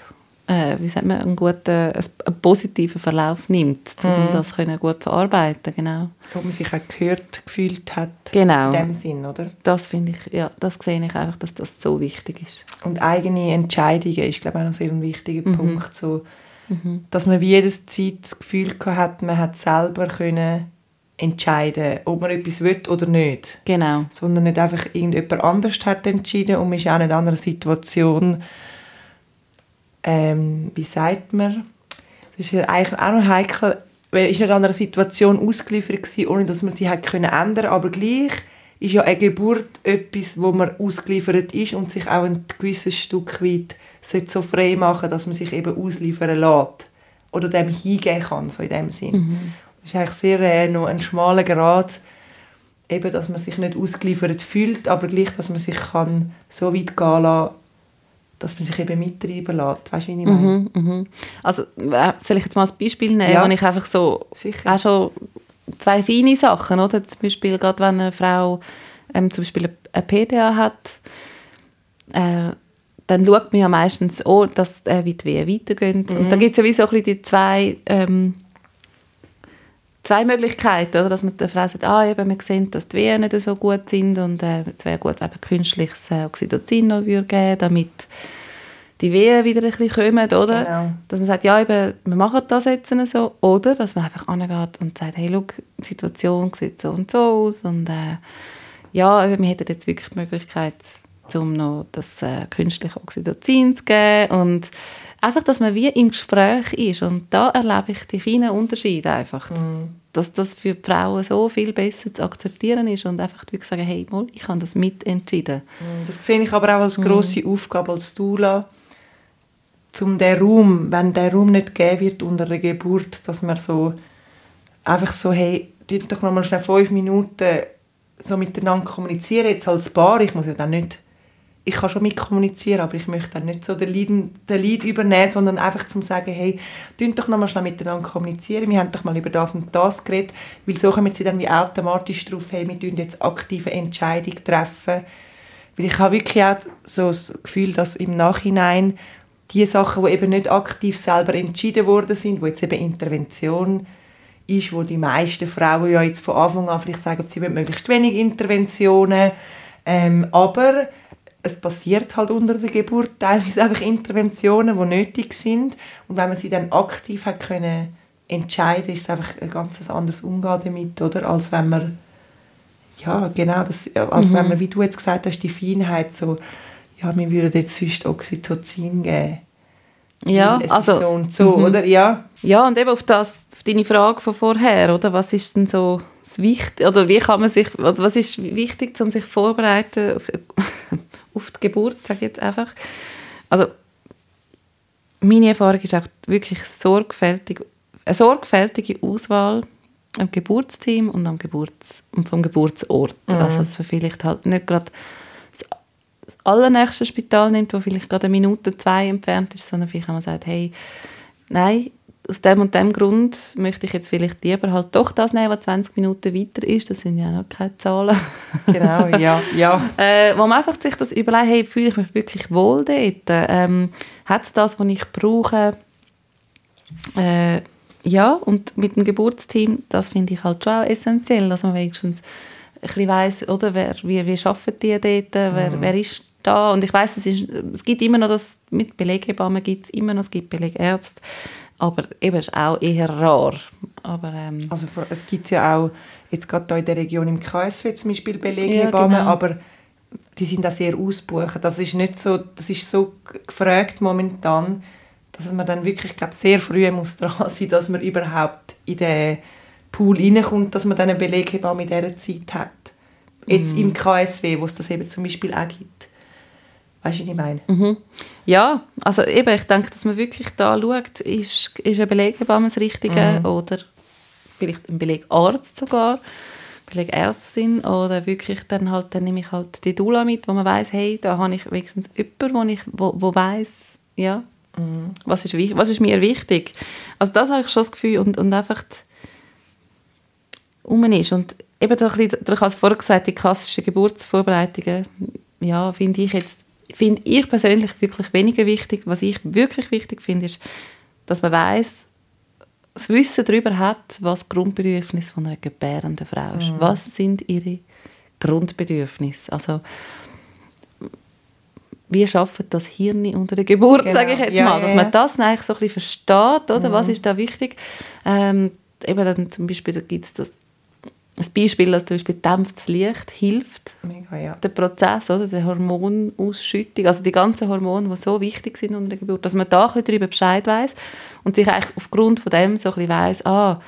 äh, wie sagt man, einen guten, einen positiven Verlauf nimmt, um mm. das können gut verarbeiten genau. Wo man sich auch gehört gefühlt hat. Genau. In dem Sinn, oder? Das finde ich, ja, das sehe ich einfach, dass das so wichtig ist. Und eigene Entscheidungen ist, glaube ich, auch noch sehr ein wichtiger mhm. Punkt, so, mhm. dass man wie jedes Zeit das Gefühl hat, man hat selber können entscheiden, ob man etwas will oder nicht. Genau. Sondern nicht einfach irgendjemand anders hat entschieden und man ist auch nicht in einer Situation, ähm, wie sagt man, das ist ja eigentlich auch noch heikel, weil ist nicht an einer Situation ausgeliefert gewesen, ohne dass man sie hat können ändern, aber gleich ist ja eine Geburt etwas, wo man ausgeliefert ist und sich auch ein gewisses Stück weit so frei machen, dass man sich eben ausliefern lässt oder dem hingehen kann, so in dem Sinn. Mhm. Das ist eigentlich sehr äh, noch ein schmaler Grad, eben, dass man sich nicht ausgeliefert fühlt, aber gleich, dass man sich kann so weit gehen lassen dass man sich eben mittreiben lässt. Weißt du, wie ich meine? Mhm, mhm. Also, äh, soll ich jetzt mal ein Beispiel nehmen, ja. wo ich einfach so, Sicher. auch schon zwei feine Sachen, oder? Zum Beispiel, gerade wenn eine Frau ähm, zum Beispiel eine PDA hat, äh, dann schaut man ja meistens, oh, dass äh, wie die Wehen weitergehen. Mhm. Und da gibt es ja wie so ein bisschen die zwei ähm, zwei Möglichkeiten, oder? dass man der Frau sagt, ah, eben, wir sehen, dass die Wehen nicht so gut sind und äh, es wäre gut, wenn man künstliches äh, Oxytocin noch würde geben damit die Wehen wieder ein bisschen kommen, oder? Genau. Dass man sagt, ja, eben, wir machen das jetzt so. Oder dass man einfach angeht und sagt, hey, schau, die Situation sieht so und so aus und äh, ja, eben, wir hätten jetzt wirklich die Möglichkeit, um noch das äh, künstliche Oxytocin zu geben und einfach, dass man wie im Gespräch ist und da erlebe ich die feinen Unterschiede einfach, mm. dass das für die Frauen so viel besser zu akzeptieren ist und einfach wirklich sagen, hey, mal, ich habe das mitentschieden. Mm. Das sehe ich aber auch als grosse mm. Aufgabe als Dula, zum der Raum, wenn der Raum nicht gegeben wird unter der Geburt, dass man so einfach so, hey, doch noch mal schnell fünf Minuten so miteinander kommunizieren, jetzt als Paar, ich muss ja dann nicht ich kann schon mitkommunizieren, aber ich möchte dann nicht so den Lead, den Lead übernehmen, sondern einfach zum sagen, hey, tun doch noch mal schnell miteinander kommunizieren, wir haben doch mal über das und das geredet, weil so kommen sie dann wie automatisch drauf, hey, wir tun jetzt aktive Entscheidungen treffen, weil ich habe wirklich auch so das Gefühl, dass im Nachhinein die Sachen, die eben nicht aktiv selber entschieden worden sind, wo jetzt eben Intervention ist, wo die meisten Frauen ja jetzt von Anfang an vielleicht sagen, sie wollen möglichst wenig Interventionen, ähm, aber es passiert halt unter der Geburt teilweise einfach Interventionen, die nötig sind und wenn man sie dann aktiv hat können entscheiden, ist es einfach ein ganz anderes Umgehen damit, oder? Als wenn man ja, genau, das, als mhm. wenn man, wie du jetzt gesagt hast, die Feinheit so, ja, wir würden jetzt sonst Oxytocin geben. Ja, also so und so, mhm. oder? Ja. Ja, und eben auf das, auf deine Frage von vorher, oder? Was ist denn so das Wichtige, oder wie kann man sich, was ist wichtig, um sich vorbereiten auf, auf die Geburt, sage ich jetzt einfach. Also, meine Erfahrung ist auch wirklich sorgfältig, eine sorgfältige Auswahl am Geburtsteam und am Geburts und vom Geburtsort. Mhm. Also, dass man vielleicht halt nicht gerade das allernächste Spital nimmt, wo vielleicht gerade eine Minute, zwei entfernt ist, sondern vielleicht man sagt, hey, nein, aus dem und dem Grund möchte ich jetzt vielleicht lieber halt doch das nehmen, was 20 Minuten weiter ist. Das sind ja noch keine Zahlen. [LAUGHS] Genau, ja. ja. äh, wo man einfach sich das überlegt, hey, fühle ich mich wirklich wohl dort? Ähm, Hat es das, was ich brauche? Äh, ja, und mit dem Geburtsteam, das finde ich halt schon auch essentiell, dass man wenigstens ein bisschen weiss, oder, wer, wie, wie arbeiten die dort, wer, mhm. wer ist da? Und ich weiß, es, es gibt immer noch das, mit Beleghebammen gibt es immer noch, es gibt Belegärzte, aber eben ist auch eher rar. Aber, ähm, also es gibt ja auch, jetzt gerade hier in der Region im KSW zum Beispiel Beleghebammen, ja, genau. aber die sind auch sehr ausgebucht. Das ist nicht so, das ist so gefragt momentan, dass man dann wirklich, glaube sehr früh muss [LAUGHS] dran sein, dass man überhaupt in den Pool reinkommt, dass man dann eine Beleghebamme in dieser Zeit hat. Jetzt mm. im KSW, wo es das eben zum Beispiel auch gibt. Weißt du, was ich meine? Mhm. Ja, also eben, ich denke, dass man wirklich da schaut, ist, ist ein Beleghebamme das Richtige mhm. oder vielleicht ein Belegarzt sogar, Belegärztin oder wirklich dann halt, dann nehme ich halt die Dula mit, wo man weiß, hey, da habe ich wenigstens jemanden, wo, ich, wo, wo weiß, ja, mhm. was, ist, was ist mir wichtig. Also das habe ich schon das Gefühl und, und einfach um ist und eben, du hast vorher gesagt, die klassischen Geburtsvorbereitungen, ja, finde ich jetzt, finde ich persönlich wirklich weniger wichtig. Was ich wirklich wichtig finde, ist, dass man weiß, das Wissen darüber hat, was Grundbedürfnisse von einer gebärenden Frau ist. Mhm. Was sind ihre Grundbedürfnisse? Also wie schafft das Hirn unter der Geburt, genau. sage ich jetzt ja, mal, dass ja, man das eigentlich so ein bisschen versteht, oder? Mhm. Was ist da wichtig? Ähm, eben dann zum Beispiel da gibt es das ein Beispiel, dass zum Beispiel dämpftes Licht hilft, Mega, ja. der Prozess, oder, der Hormonausschüttung, also die ganzen Hormone, die so wichtig sind unter der Geburt, dass man da ein bisschen darüber Bescheid weiß und sich eigentlich aufgrund von dem so ein bisschen weiss, ah,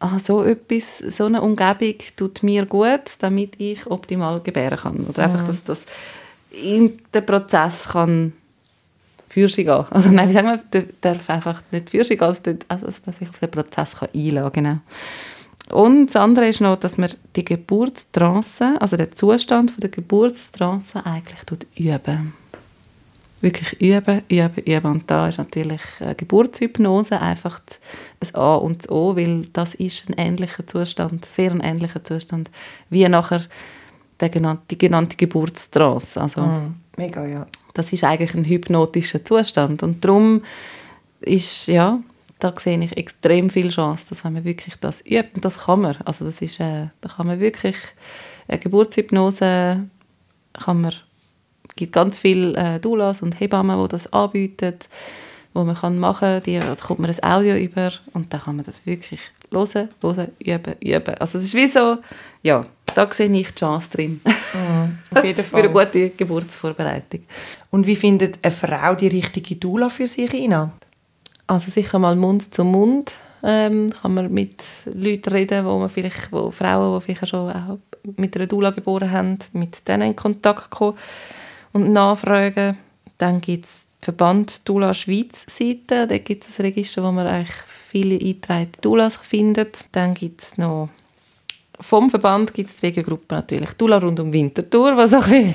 ah, so etwas, so eine Umgebung tut mir gut, damit ich optimal gebären kann. Oder mhm. einfach, dass das in den Prozess kann für sich gehen. Also nein, wie sagen wir, darf einfach nicht für sich gehen, also, dass man sich auf den Prozess kann einladen kann. Genau. Und das andere ist noch, dass man die Geburtstrance, also den Zustand von der Geburtstrance eigentlich üben. Wirklich üben, üben, üben. Und da ist natürlich Geburtshypnose einfach ein A und das O, weil das ist ein ähnlicher Zustand, sehr ein ähnlicher Zustand, wie nachher der genannte, die genannte Geburtstrance. Also, mm, mega, ja. Das ist eigentlich ein hypnotischer Zustand. Und darum ist, ja, da sehe ich extrem viel Chance, dass wenn man wirklich das übt, und das kann man, also das ist, äh, da kann man wirklich eine Geburtshypnose kann man, gibt ganz viele äh, Doulas und Hebammen, die das anbieten, wo man kann machen, die, da kommt man ein Audio über und dann kann man das wirklich hören, hören, üben, üben. Also es ist wie so, ja, da sehe ich die Chance drin. Jeden [LAUGHS] Fall. für eine gute Geburtsvorbereitung. Und wie findet eine Frau die richtige Dula für sich, Ina? Also sicher mal Mund zu Mund ähm, kann man mit Leuten reden, wo man vielleicht, wo Frauen, die vielleicht schon auch mit einer Dula geboren haben, mit denen in Kontakt kommen und nachfragen. Dann gibt es Verband Dula Schweiz Seite, da gibt es ein Register, wo man eigentlich viele eingetragene Dulas findet. Dann gibt es noch vom Verband gibt es die Regiogruppe natürlich Dula rund um Winterthur, was auch [LAUGHS] die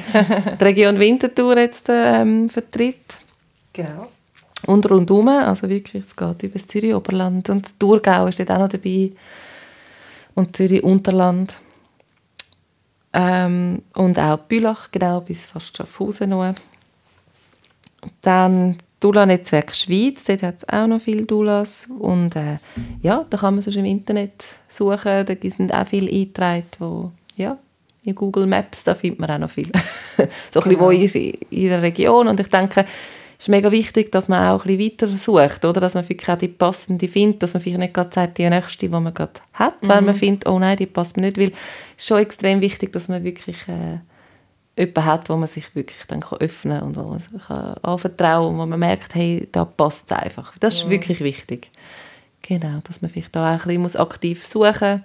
Region Winterthur jetzt ähm, vertritt. Genau und rundum, also wirklich, es geht über das Zürich-Oberland und Thurgau ist dort auch noch dabei und Zürich-Unterland ähm, und auch Bülach, genau, bis fast Schaffhausen noch. Dann Dula-Netzwerk Schweiz, dort hat es auch noch viele Dulas und äh, ja, da kann man sonst im Internet suchen, da sind auch viele eingetragen, wo, ja, in Google Maps, da findet man auch noch viel. [LAUGHS] so genau. ein bisschen, wo genau. ist in der Region und ich denke, ist mega wichtig, dass man auch ein bisschen weiter sucht, oder? Dass man wirklich auch die passende findet, dass man vielleicht nicht gerade sagt, die nächste, die man gerade hat, mhm. weil man findet, oh nein, die passt mir nicht, weil es ist schon extrem wichtig, dass man wirklich äh, jemanden hat, wo man sich wirklich dann kann öffnen kann und wo man sich kann anvertrauen kann, wo man merkt, hey, da passt es einfach. Das ist ja. wirklich wichtig. Genau, dass man vielleicht da auch ein bisschen aktiv suchen muss,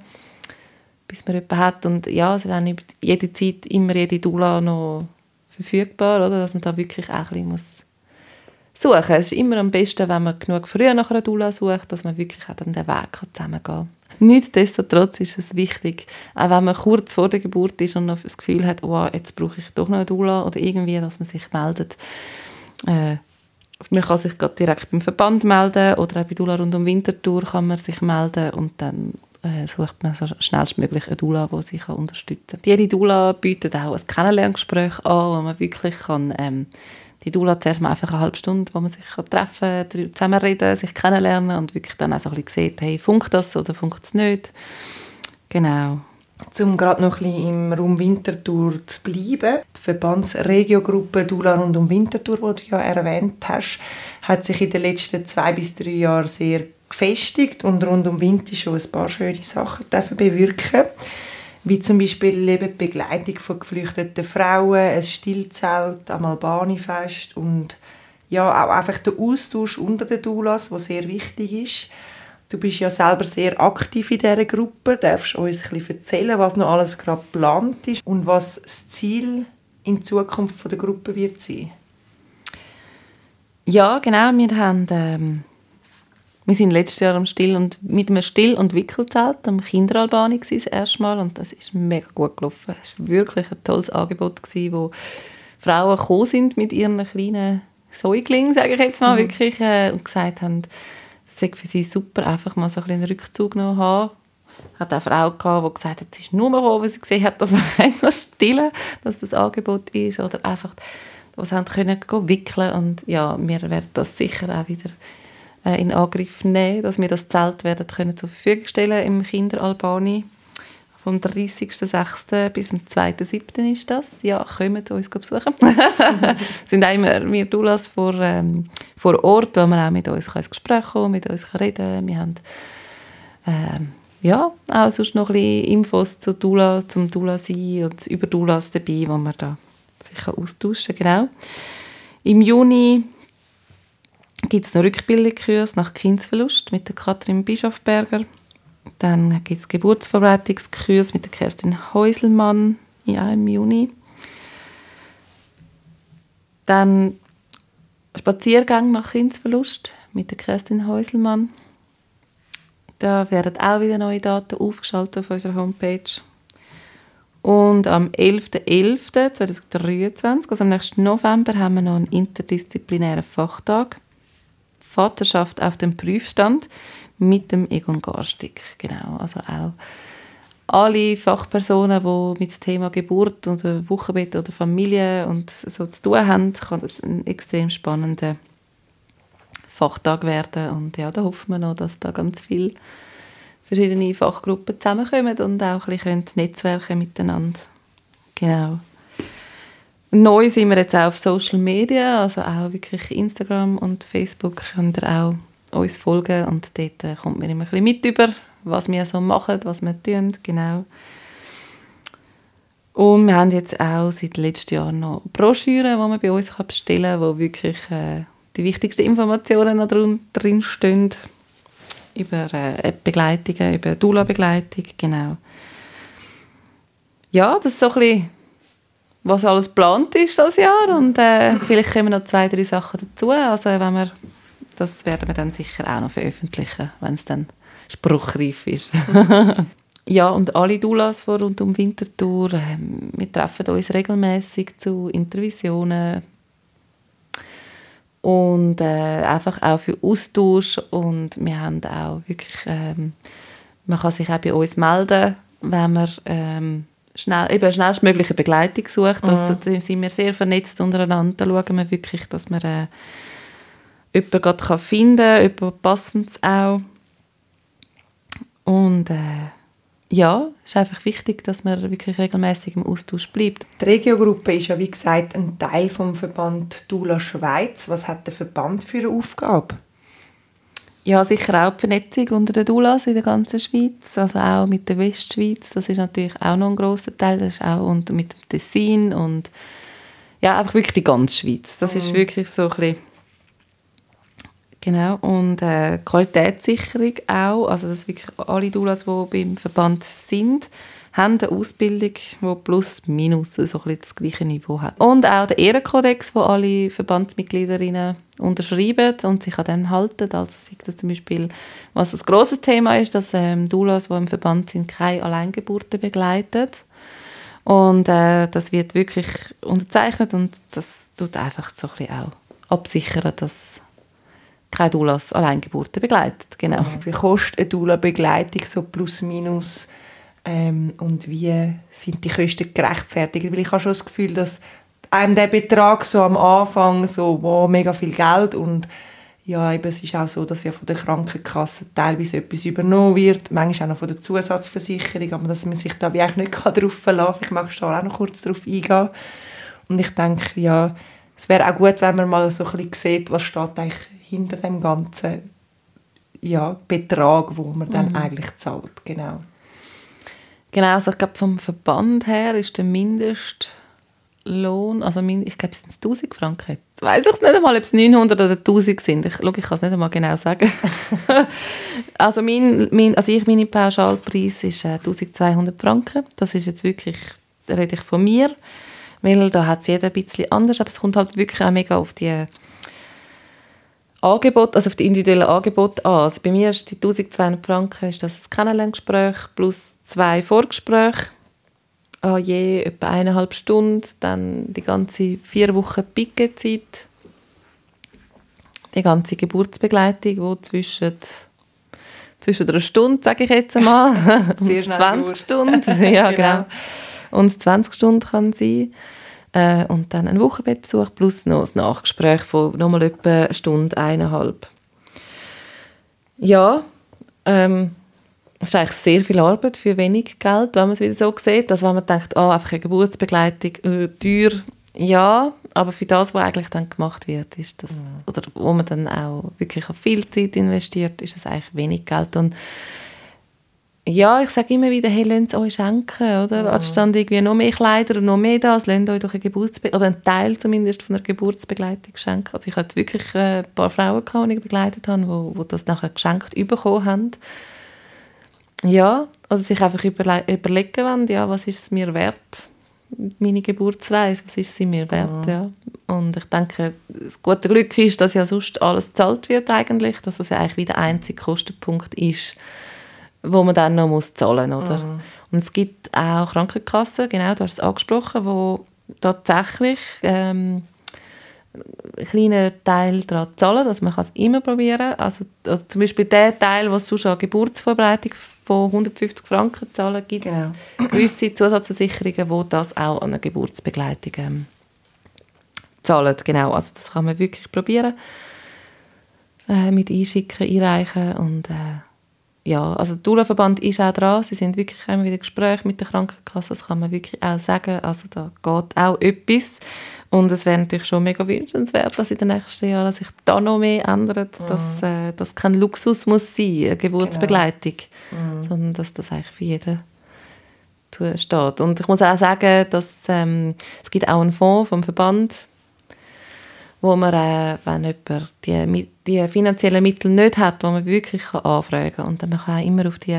bis man jemanden hat. Und ja, es ist auch nicht jede Zeit immer jede Dula noch verfügbar, oder? dass man da wirklich auch ein bisschen muss suchen. Es ist immer am besten, wenn man genug früh nach einer Dula sucht, dass man wirklich auch den Weg zusammengehen kann. Nichtsdestotrotz ist es wichtig, auch wenn man kurz vor der Geburt ist und noch das Gefühl hat, oh, jetzt brauche ich doch noch eine Dula oder irgendwie, dass man sich meldet. Äh, man kann sich direkt beim Verband melden oder auch bei Dula rund um Winterthur kann man sich melden und dann äh, sucht man so schnellstmöglich eine Dula, die sich unterstützen kann. Jede Dula bietet auch ein Kennenlerngespräch an, wo man wirklich kann, ähm, die Dula zuerst mal einfach eine halbe Stunde, wo man sich treffen kann, zusammenreden, sich kennenlernen und wirklich dann auch so ein bisschen sieht, hey, funkt das oder funkt es nicht. Genau. Um gerade noch ein bisschen im Raum Winterthur zu bleiben, die Verbandsregiogruppe Dula rund um Winterthur, die du ja erwähnt hast, hat sich in den letzten zwei bis drei Jahren sehr gefestigt und rund um Winter schon ein paar schöne Sachen bewirken wie zum Beispiel eben die Begleitung von geflüchteten Frauen, ein Stillzelt am Albani-Fest und ja, auch einfach der Austausch unter den Doulas, der sehr wichtig ist. Du bist ja selber sehr aktiv in dieser Gruppe. Darfst du uns ein bisschen erzählen, was noch alles gerade geplant ist und was das Ziel in Zukunft von der Gruppe wird sein? Ja, genau. Wir haben ähm, wir sind letztes Jahr am Still und, mit einem Still- und Wickelzelt am Kinderalbani das erste Mal und das ist mega gut gelaufen. Es war wirklich ein tolles Angebot, gewesen, wo Frauen gekommen sind mit ihren kleinen Säuglingen, sage ich jetzt mal, mhm. wirklich, äh, und gesagt haben, es sei für sie super, einfach mal so ein einen Rückzug noch haben. hat eine Frau gehabt, die gesagt hat, sie ist nur gekommen, weil sie gesehen hat, dass man [LAUGHS] einfach stillen, dass das Angebot ist oder einfach, was haben können wickeln und ja, wir werden das sicher auch wieder äh, in Angriff nehmen, dass wir das Zelt werden können zur Verfügung stellen im Kinderalbani. Vom 30.06. bis zum 2.07. ist das. Ja, kommt uns besuchen. [LAUGHS] sind auch immer wir Doulas vor, ähm, vor Ort, wo man auch mit uns ins Gespräch kommen mit uns reden kann. Wir haben ähm, ja, auch sonst noch ein bisschen Infos zu Dula, zum Dula sein und über Dulas dabei, wo man da sich austauschen kann. Genau. Im Juni gibt es noch Rückbildungskurs nach Kindsverlust mit der Katrin Bischofberger. Dann gibt es Geburtsvorbereitungskurs mit der Kerstin Häuselmann ja, im Juni. Dann Spaziergang nach Kindsverlust mit der Kerstin Häuselmann. Da werden auch wieder neue Daten aufgeschaltet auf unserer Homepage. Und am 11.11.2023, also am nächsten November, haben wir noch einen interdisziplinären Fachtag. Vaterschaft auf dem Prüfstand mit dem Egon Garstig. Genau, also auch alle Fachpersonen, die mit dem Thema Geburt oder Wochenbett oder Familie und so zu tun haben, kann das ein extrem spannender Fachtag werden. Und ja, da hoffen wir noch, dass da ganz viele verschiedene Fachgruppen zusammenkommen und auch ein bisschen netzwerken miteinander. Genau. Neu sind wir jetzt auch auf Social Media, also auch wirklich Instagram und Facebook könnt ihr auch uns folgen und dort äh, kommt man immer ein bisschen mit über, was wir so machen, was wir tun, genau. Und wir haben jetzt auch seit letztem Jahr noch Broschüren, die man bei uns bestellen kann, wo wirklich äh, die wichtigsten Informationen noch drin stehen über äh, Begleitungen, über Dula-Begleitung, genau. Ja, das ist so ein bisschen was alles geplant ist das Jahr und äh, vielleicht kommen noch zwei, drei Sachen dazu. Also wenn wir, das werden wir dann sicher auch noch veröffentlichen, wenn es dann spruchreif ist. [LAUGHS] ja, und alle Doulas von rund um Winterthur, äh, wir treffen uns regelmäßig zu Intervisionen und äh, einfach auch für Austausch und wir haben auch wirklich, ähm, man kann sich auch bei uns melden, wenn man ähm, schnell, eben schnellstmögliche Begleitung sucht. Mhm. Also, da sind wir sehr vernetzt untereinander. Da schauen wir wirklich, dass man äh, jemanden gerade finden kann, jemanden passend auch. Und äh, ja, es ist einfach wichtig, dass man wirklich regelmäßig im Austausch bleibt. Die Regiogruppe ist ja wie gesagt ein Teil vom Verband Dula Schweiz. Was hat der Verband für eine Aufgabe? Ja, sicher auch die Vernetzung unter den Dulas in der ganzen Schweiz, also auch mit der Westschweiz, das ist natürlich auch noch ein grosser Teil, das ist auch und mit dem Tessin und ja, einfach wirklich die ganze Schweiz. Das mhm. ist wirklich so ein bisschen Genau, und äh, Qualitätssicherung auch, also dass wirklich alle Dulas, die beim Verband sind, haben eine Ausbildung, die plus minus so ein das gleiche Niveau hat. Und auch der Ehrenkodex, wo alle Verbandsmitgliederinnen unterschreiben und sich an dem halten. Also sagt das zum Beispiel, was ein grosses Thema ist, dass ähm, Doulas, die im Verband sind, keine Alleingeburten begleiten. Und äh, das wird wirklich unterzeichnet und das tut einfach so ein auch absichern, dass keine Doulas Alleingeburten begleitet. Genau. Wie kostet eine Doula-Begleitung so plus minus ähm, und wie sind die Kosten gerechtfertigt? Weil ich habe schon das Gefühl, dass einem der Betrag so am Anfang so wow, mega viel Geld und ja, eben, es ist auch so, dass ja von der Krankenkasse teilweise etwas übernommen wird, manchmal auch noch von der Zusatzversicherung, aber dass man sich da wie eigentlich nicht [LAUGHS] darauf verlassen kann. Ich mag da auch noch kurz darauf eingehen. Und ich denke, ja, es wäre auch gut, wenn man mal so ein bisschen sieht, was steht eigentlich hinter dem ganzen ja, Betrag, wo man dann mhm. eigentlich zahlt. Genau. Genau, also ich glaube, vom Verband her ist der Mindestlohn, also ich glaube, es sind 1000 Franken. Jetzt weiss ich nicht einmal, ob es 900 oder 1000 sind. Ich, schau, ich kann es nicht einmal genau sagen. [LAUGHS] also, mein, mein, also ich, mein Pauschalpreis ist äh, 1200 Franken. Das ist jetzt wirklich, da rede ich von mir, weil da hat es jeder ein bisschen anders, aber es kommt halt wirklich auch mega auf die Angebot, also auf die individuellen Angebote an. Also bei mir ist die 1200 Franken ist das ein Kennenlerngespräch plus zwei Vorgespräche an je etwa eineinhalb Stunden, dann die ganze vier Wochen Pickenzeit, die ganze Geburtsbegleitung, die zwischen zwischen einer Stunde, sage ich jetzt einmal, [LAUGHS] und 20 Stunden. [LAUGHS] ja, genau. genau. Und 20 Stunden kann sein. Äh, und dann ein Wochenbettbesuch plus noch ein Nachgespräch von nochmal etwa eine Stunde, eineinhalb. Ja, ähm, es ist eigentlich sehr viel Arbeit für wenig Geld, wenn man es wieder so sieht. Also wenn man denkt, oh, einfach eine Geburtsbegleitung, äh, teuer, ja, aber für das, was eigentlich dann gemacht wird, ist das, mhm. oder wo man dann auch wirklich viel Zeit investiert, ist es eigentlich wenig Geld. Und ja, ich sage immer wieder, hey, lasst es euch schenken, oder? Mhm. Anstatt irgendwie noch mehr Kleider und noch mehr das, lasst euch doch eine Geburtsbe oder einen Teil zumindest von einer Geburtsbegleitung schenken. Also ich hatte wirklich äh, ein paar Frauen, die ich begleitet habe, die, die das nachher geschenkt bekommen haben. Ja, also sich einfach überlegen wollen, ja, was ist es mir wert, meine Geburtsreise, was ist sie mir wert, mhm. ja. Und ich denke, das gute Glück ist, dass ja sonst alles gezahlt wird eigentlich, dass es ja eigentlich wie der einzige Kostenpunkt ist, wo man dann noch muss zahlen muss, oder? Mhm. Und es gibt auch Krankenkassen, genau, du hast es angesprochen, wo tatsächlich ähm, einen kleinen Teil daran zahlen, also man kann es immer probieren, also, also zum Beispiel der Teil, was sonst an Geburtsvorbereitung von 150 Franken zahlen, gibt es genau. gewisse Zusatzversicherungen, die das auch an einer Geburtsbegleitung ähm, zahlen. Genau, also das kann man wirklich probieren, äh, mit einschicken, einreichen und äh, ja, also der Doula-Verband ist auch dran, sie sind wirklich immer wieder Gespräche mit der Krankenkasse, das kann man wirklich auch sagen, also da geht auch etwas und es wäre natürlich schon mega wünschenswert, dass in den nächsten Jahren sich da noch mehr ändert, mhm. dass äh, das kein Luxus muss sein, eine Geburtsbegleitung, genau. mhm. sondern dass das eigentlich für jeden zusteht. Und ich muss auch sagen, dass ähm, es gibt auch einen Fonds vom Verband, wo man, äh, wenn jemand die, die finanziellen Mittel nicht hat, wo man wirklich kann anfragen kann. Und dann man kann immer auf die,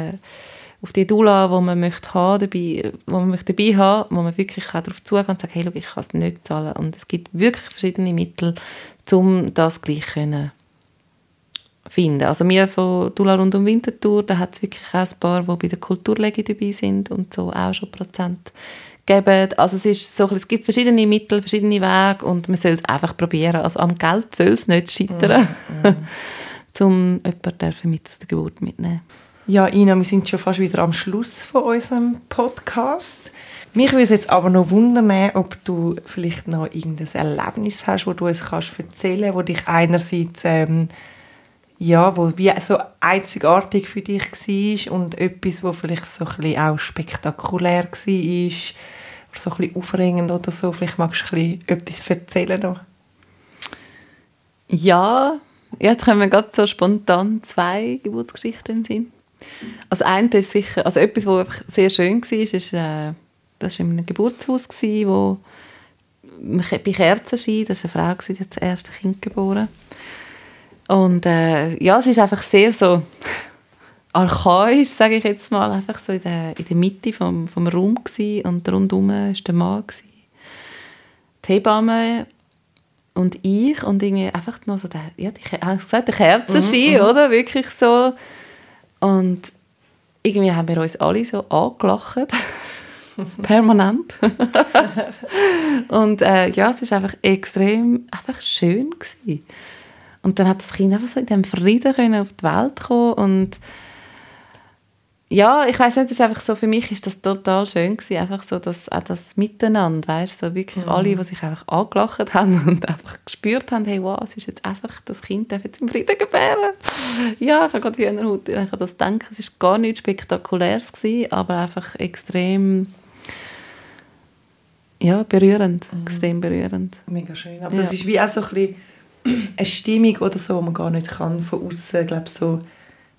auf die Dula, wo man möchte haben, dabei, wo man möchte dabei haben, wo man wirklich darauf zugehen und sagen, hey, schau, ich kann es nicht zahlen. Und es gibt wirklich verschiedene Mittel, um das gleich können finden. Also wir von Dula rund um Winterthur, da hat es wirklich auch ein paar, die bei der Kulturlege dabei sind und so auch schon Prozent geben. Also es, ist so, es gibt verschiedene Mittel, verschiedene Wege und man soll es einfach probieren. Also am Geld soll es nicht scheitern, mm, mm. um jemanden mit zur Geburt mitnehmen. Ja, Ina, wir sind schon fast wieder am Schluss von unserem Podcast. Mich würde jetzt aber noch wundern, ob du vielleicht noch irgendein Erlebnis hast, wo du uns kannst erzählen, wo dich einerseits ähm, ja, wo wie so einzigartig für dich war und etwas, wo vielleicht so ein bisschen auch spektakulär war so ein bisschen aufregend oder so. Vielleicht magst du ein etwas erzählen noch. Ja, jetzt kommen wir gerade so spontan zwei Geburtsgeschichten sind. Also eine ist sicher, also etwas, was sehr schön war, ist, äh, das war in einem Geburtshaus, wo bei Kerzenschein, das war eine Frau, die hat das erste Kind geboren. Und äh, ja, es ist einfach sehr so archaisch, sage ich jetzt mal, einfach so in der, in der Mitte vom, vom Raum gewesen, und rundum war der Mann. Gewesen. Die Hebamme und ich und irgendwie einfach noch so der, ja, die, gesagt, der Kerzenschein, mhm, mhm, oder? Wirklich so. Und irgendwie haben wir uns alle so angelacht. [LAUGHS] Permanent. [LAUGHS] und äh, ja, es war einfach extrem einfach schön. Gewesen. Und dann hat das Kind einfach so in diesem Frieden auf die Welt kommen und ja, ich weiß nicht, ist einfach so, für mich ist das total schön gewesen, einfach so das, auch das Miteinander, weißt so wirklich mhm. alle, die sich einfach angelacht haben [LAUGHS] und einfach gespürt haben, hey, wow, es ist jetzt einfach, das Kind darf jetzt im Frieden gebären. Ja, ich habe gerade Hühnerhaut, ich das denke, es ist gar nichts Spektakuläres gewesen, aber einfach extrem ja, berührend, mhm. extrem berührend. Mega schön, aber ja. das ist wie auch so ein bisschen [CLEARS THROAT] eine Stimmung oder so, die man gar nicht kann von außen, glaube so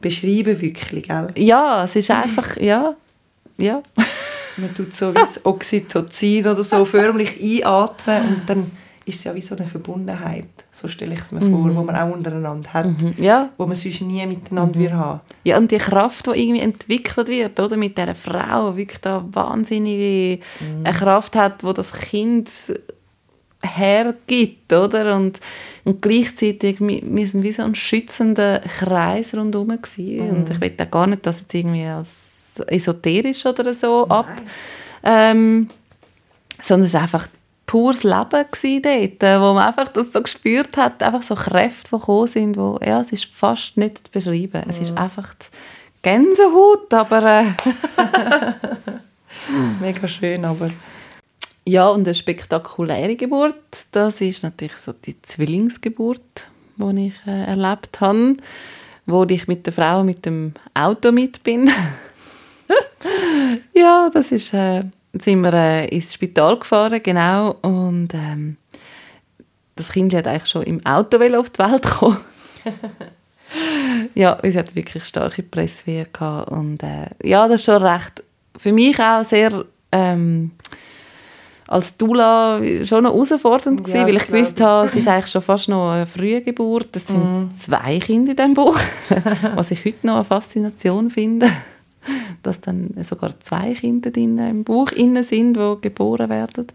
beschreiben wirklich, gell? Ja, es ist einfach, ja, ja. Man tut so wie das Oxytocin oder so förmlich einatmen und dann ist es ja wie so eine Verbundenheit. So stelle ich es mir mhm. vor, wo man auch untereinander hat, mhm. ja. wo man sonst nie miteinander mhm. haben Ja, und die Kraft, die irgendwie entwickelt wird, oder, mit dieser Frau, die wirklich da wahnsinnige mhm. Kraft hat, wo das Kind hergibt, oder? Und, und gleichzeitig, wir, sind wie so ein schützender Kreis rundherum gewesen. Mhm. Und ich will auch gar nicht, dass jetzt irgendwie als esoterisch oder so ab, ähm, sondern es ist einfach pures Leben dort, äh, wo man einfach das so gespürt hat, einfach so Kräfte, die gekommen sind, wo, ja, es ist fast nicht zu beschreiben. Es ist mhm. einfach Gänsehaut, aber... Äh, [LAUGHS] Mega schön, aber... Ja, und eine spektakuläre Geburt, das ist natürlich so die Zwillingsgeburt, die ich äh, erlebt habe, wo ich mit der Frau mit dem Auto mit bin. [LAUGHS] ja, das ist... Äh, sind wir äh, ins Spital gefahren, genau, und ähm, das Kind hat eigentlich schon im Auto auf die Welt kommen. [LAUGHS] ja, sie hat wirklich starke Presswehen gehabt und äh, ja, das ist schon recht, für mich auch sehr ähm, als Dula schon noch herausfordernd gewesen, ja, weil ich gewusst habe, es ist eigentlich schon fast noch eine frühe Geburt. Es sind mm. zwei Kinder in diesem Buch, [LAUGHS] was ich heute noch eine Faszination finde dass dann sogar zwei Kinder im Bauch innen sind, die geboren werden.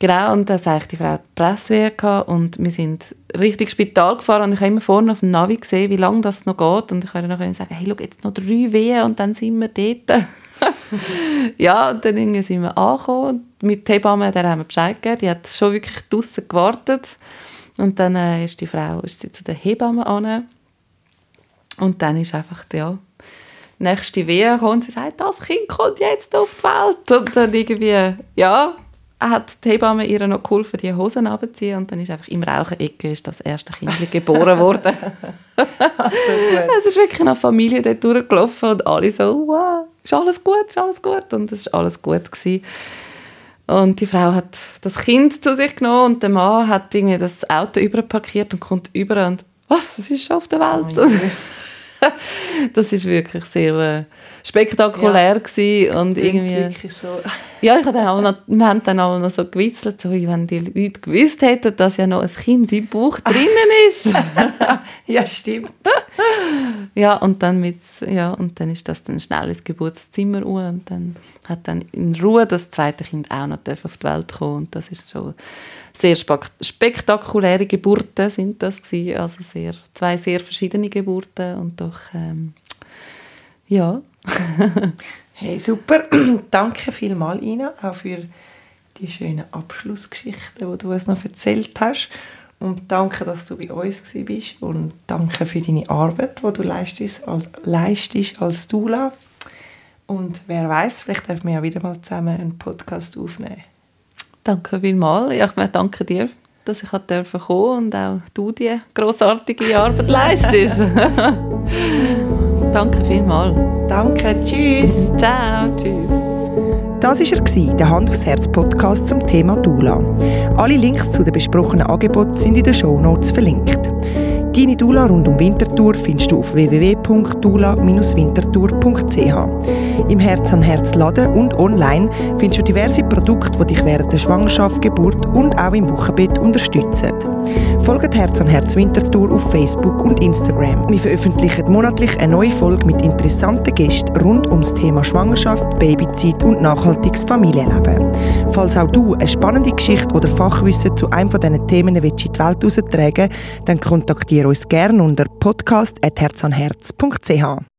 Genau, und da sagte die Frau die Presswehe und wir sind richtig Spital gefahren und ich habe immer vorne auf dem Navi gesehen, wie lange das noch geht und ich konnte dann sagen, hey, schau, jetzt noch drei Wehen und dann sind wir dort. [LAUGHS] ja, und dann sind wir angekommen mit der Hebamme, der haben wir Bescheid gegeben, die hat schon wirklich draußen gewartet und dann äh, ist die Frau ist sie zu der Hebamme an und dann ist einfach, ja, nächste Wehe kommt und sie sagt, das Kind kommt jetzt auf die Welt. Und dann irgendwie, ja, hat die Hebamme ihr noch geholfen, die Hosen abzuziehen und dann ist einfach im Rauchen-Ecke das erste Kind [LAUGHS] geboren worden. es ist wirklich eine Familie dort durchgelaufen und alle so, wow, ist alles gut, ist alles gut und es ist alles gut gewesen. Und die Frau hat das Kind zu sich genommen und der Mann hat irgendwie das Auto überparkiert und kommt über und was, es ist schon auf der Welt. Oh [LAUGHS] [LAUGHS] das ist wirklich sehr äh, spektakulär ja, und irgendwie so. [LAUGHS] ja ich dann auch noch, wir haben dann auch noch so gewitzelt so wenn die Leute gewusst hätten dass ja noch ein Kind im Bauch [LAUGHS] drinnen ist. Ja stimmt. Ja und dann mit ja und dann ist das dann schnell ins Geburtszimmer und dann hat dann in Ruhe das zweite Kind auch noch auf die Welt kommen. Und das ist schon sehr spektakuläre Geburten sind das gewesen. also sehr zwei sehr verschiedene Geburten und doch ähm, ja. [LAUGHS] Hey super. [CLEARS THROAT] Danke vielmals Ina auch für die schönen Abschlussgeschichten die du uns noch erzählt hast. Und danke dass du bei uns bist. Und danke für deine Arbeit die du leistest als, leistest als Dula und wer weiß vielleicht dürfen wir ja wieder mal zusammen einen Podcast aufnehmen Danke vielmals. Ja, ich danke dir, dass ich kommen durfte und auch du die grossartige Arbeit [LAUGHS] leistest. danke vielmals. Danke, tschüss. Ciao, tschüss. Das war er, der Hand aufs Herz Podcast zum Thema Dula. Alle Links zu den besprochenen Angeboten sind in den Show Notes verlinkt. Deine Dula rund um Winterthur findest du auf www.dula-winterthur.ch. Im Herz an Herz Laden und online findest du diverse Produkte, die dich während der Schwangerschaft, Geburt und auch im Wochenbett unterstützen. Folgt Herz an Herz Winterthur auf Facebook und Instagram. Wir veröffentlichen monatlich eine neue Folge mit interessanten Gästen rund ums Thema Schwangerschaft, Babyzeit und nachhaltiges Familienleben. Falls auch du eine spannende Geschichte oder Fachwissen zu einem von diesen Themen in die Welt austragen dann kontaktiere uns gerne unter podcast.herzanherz.ch.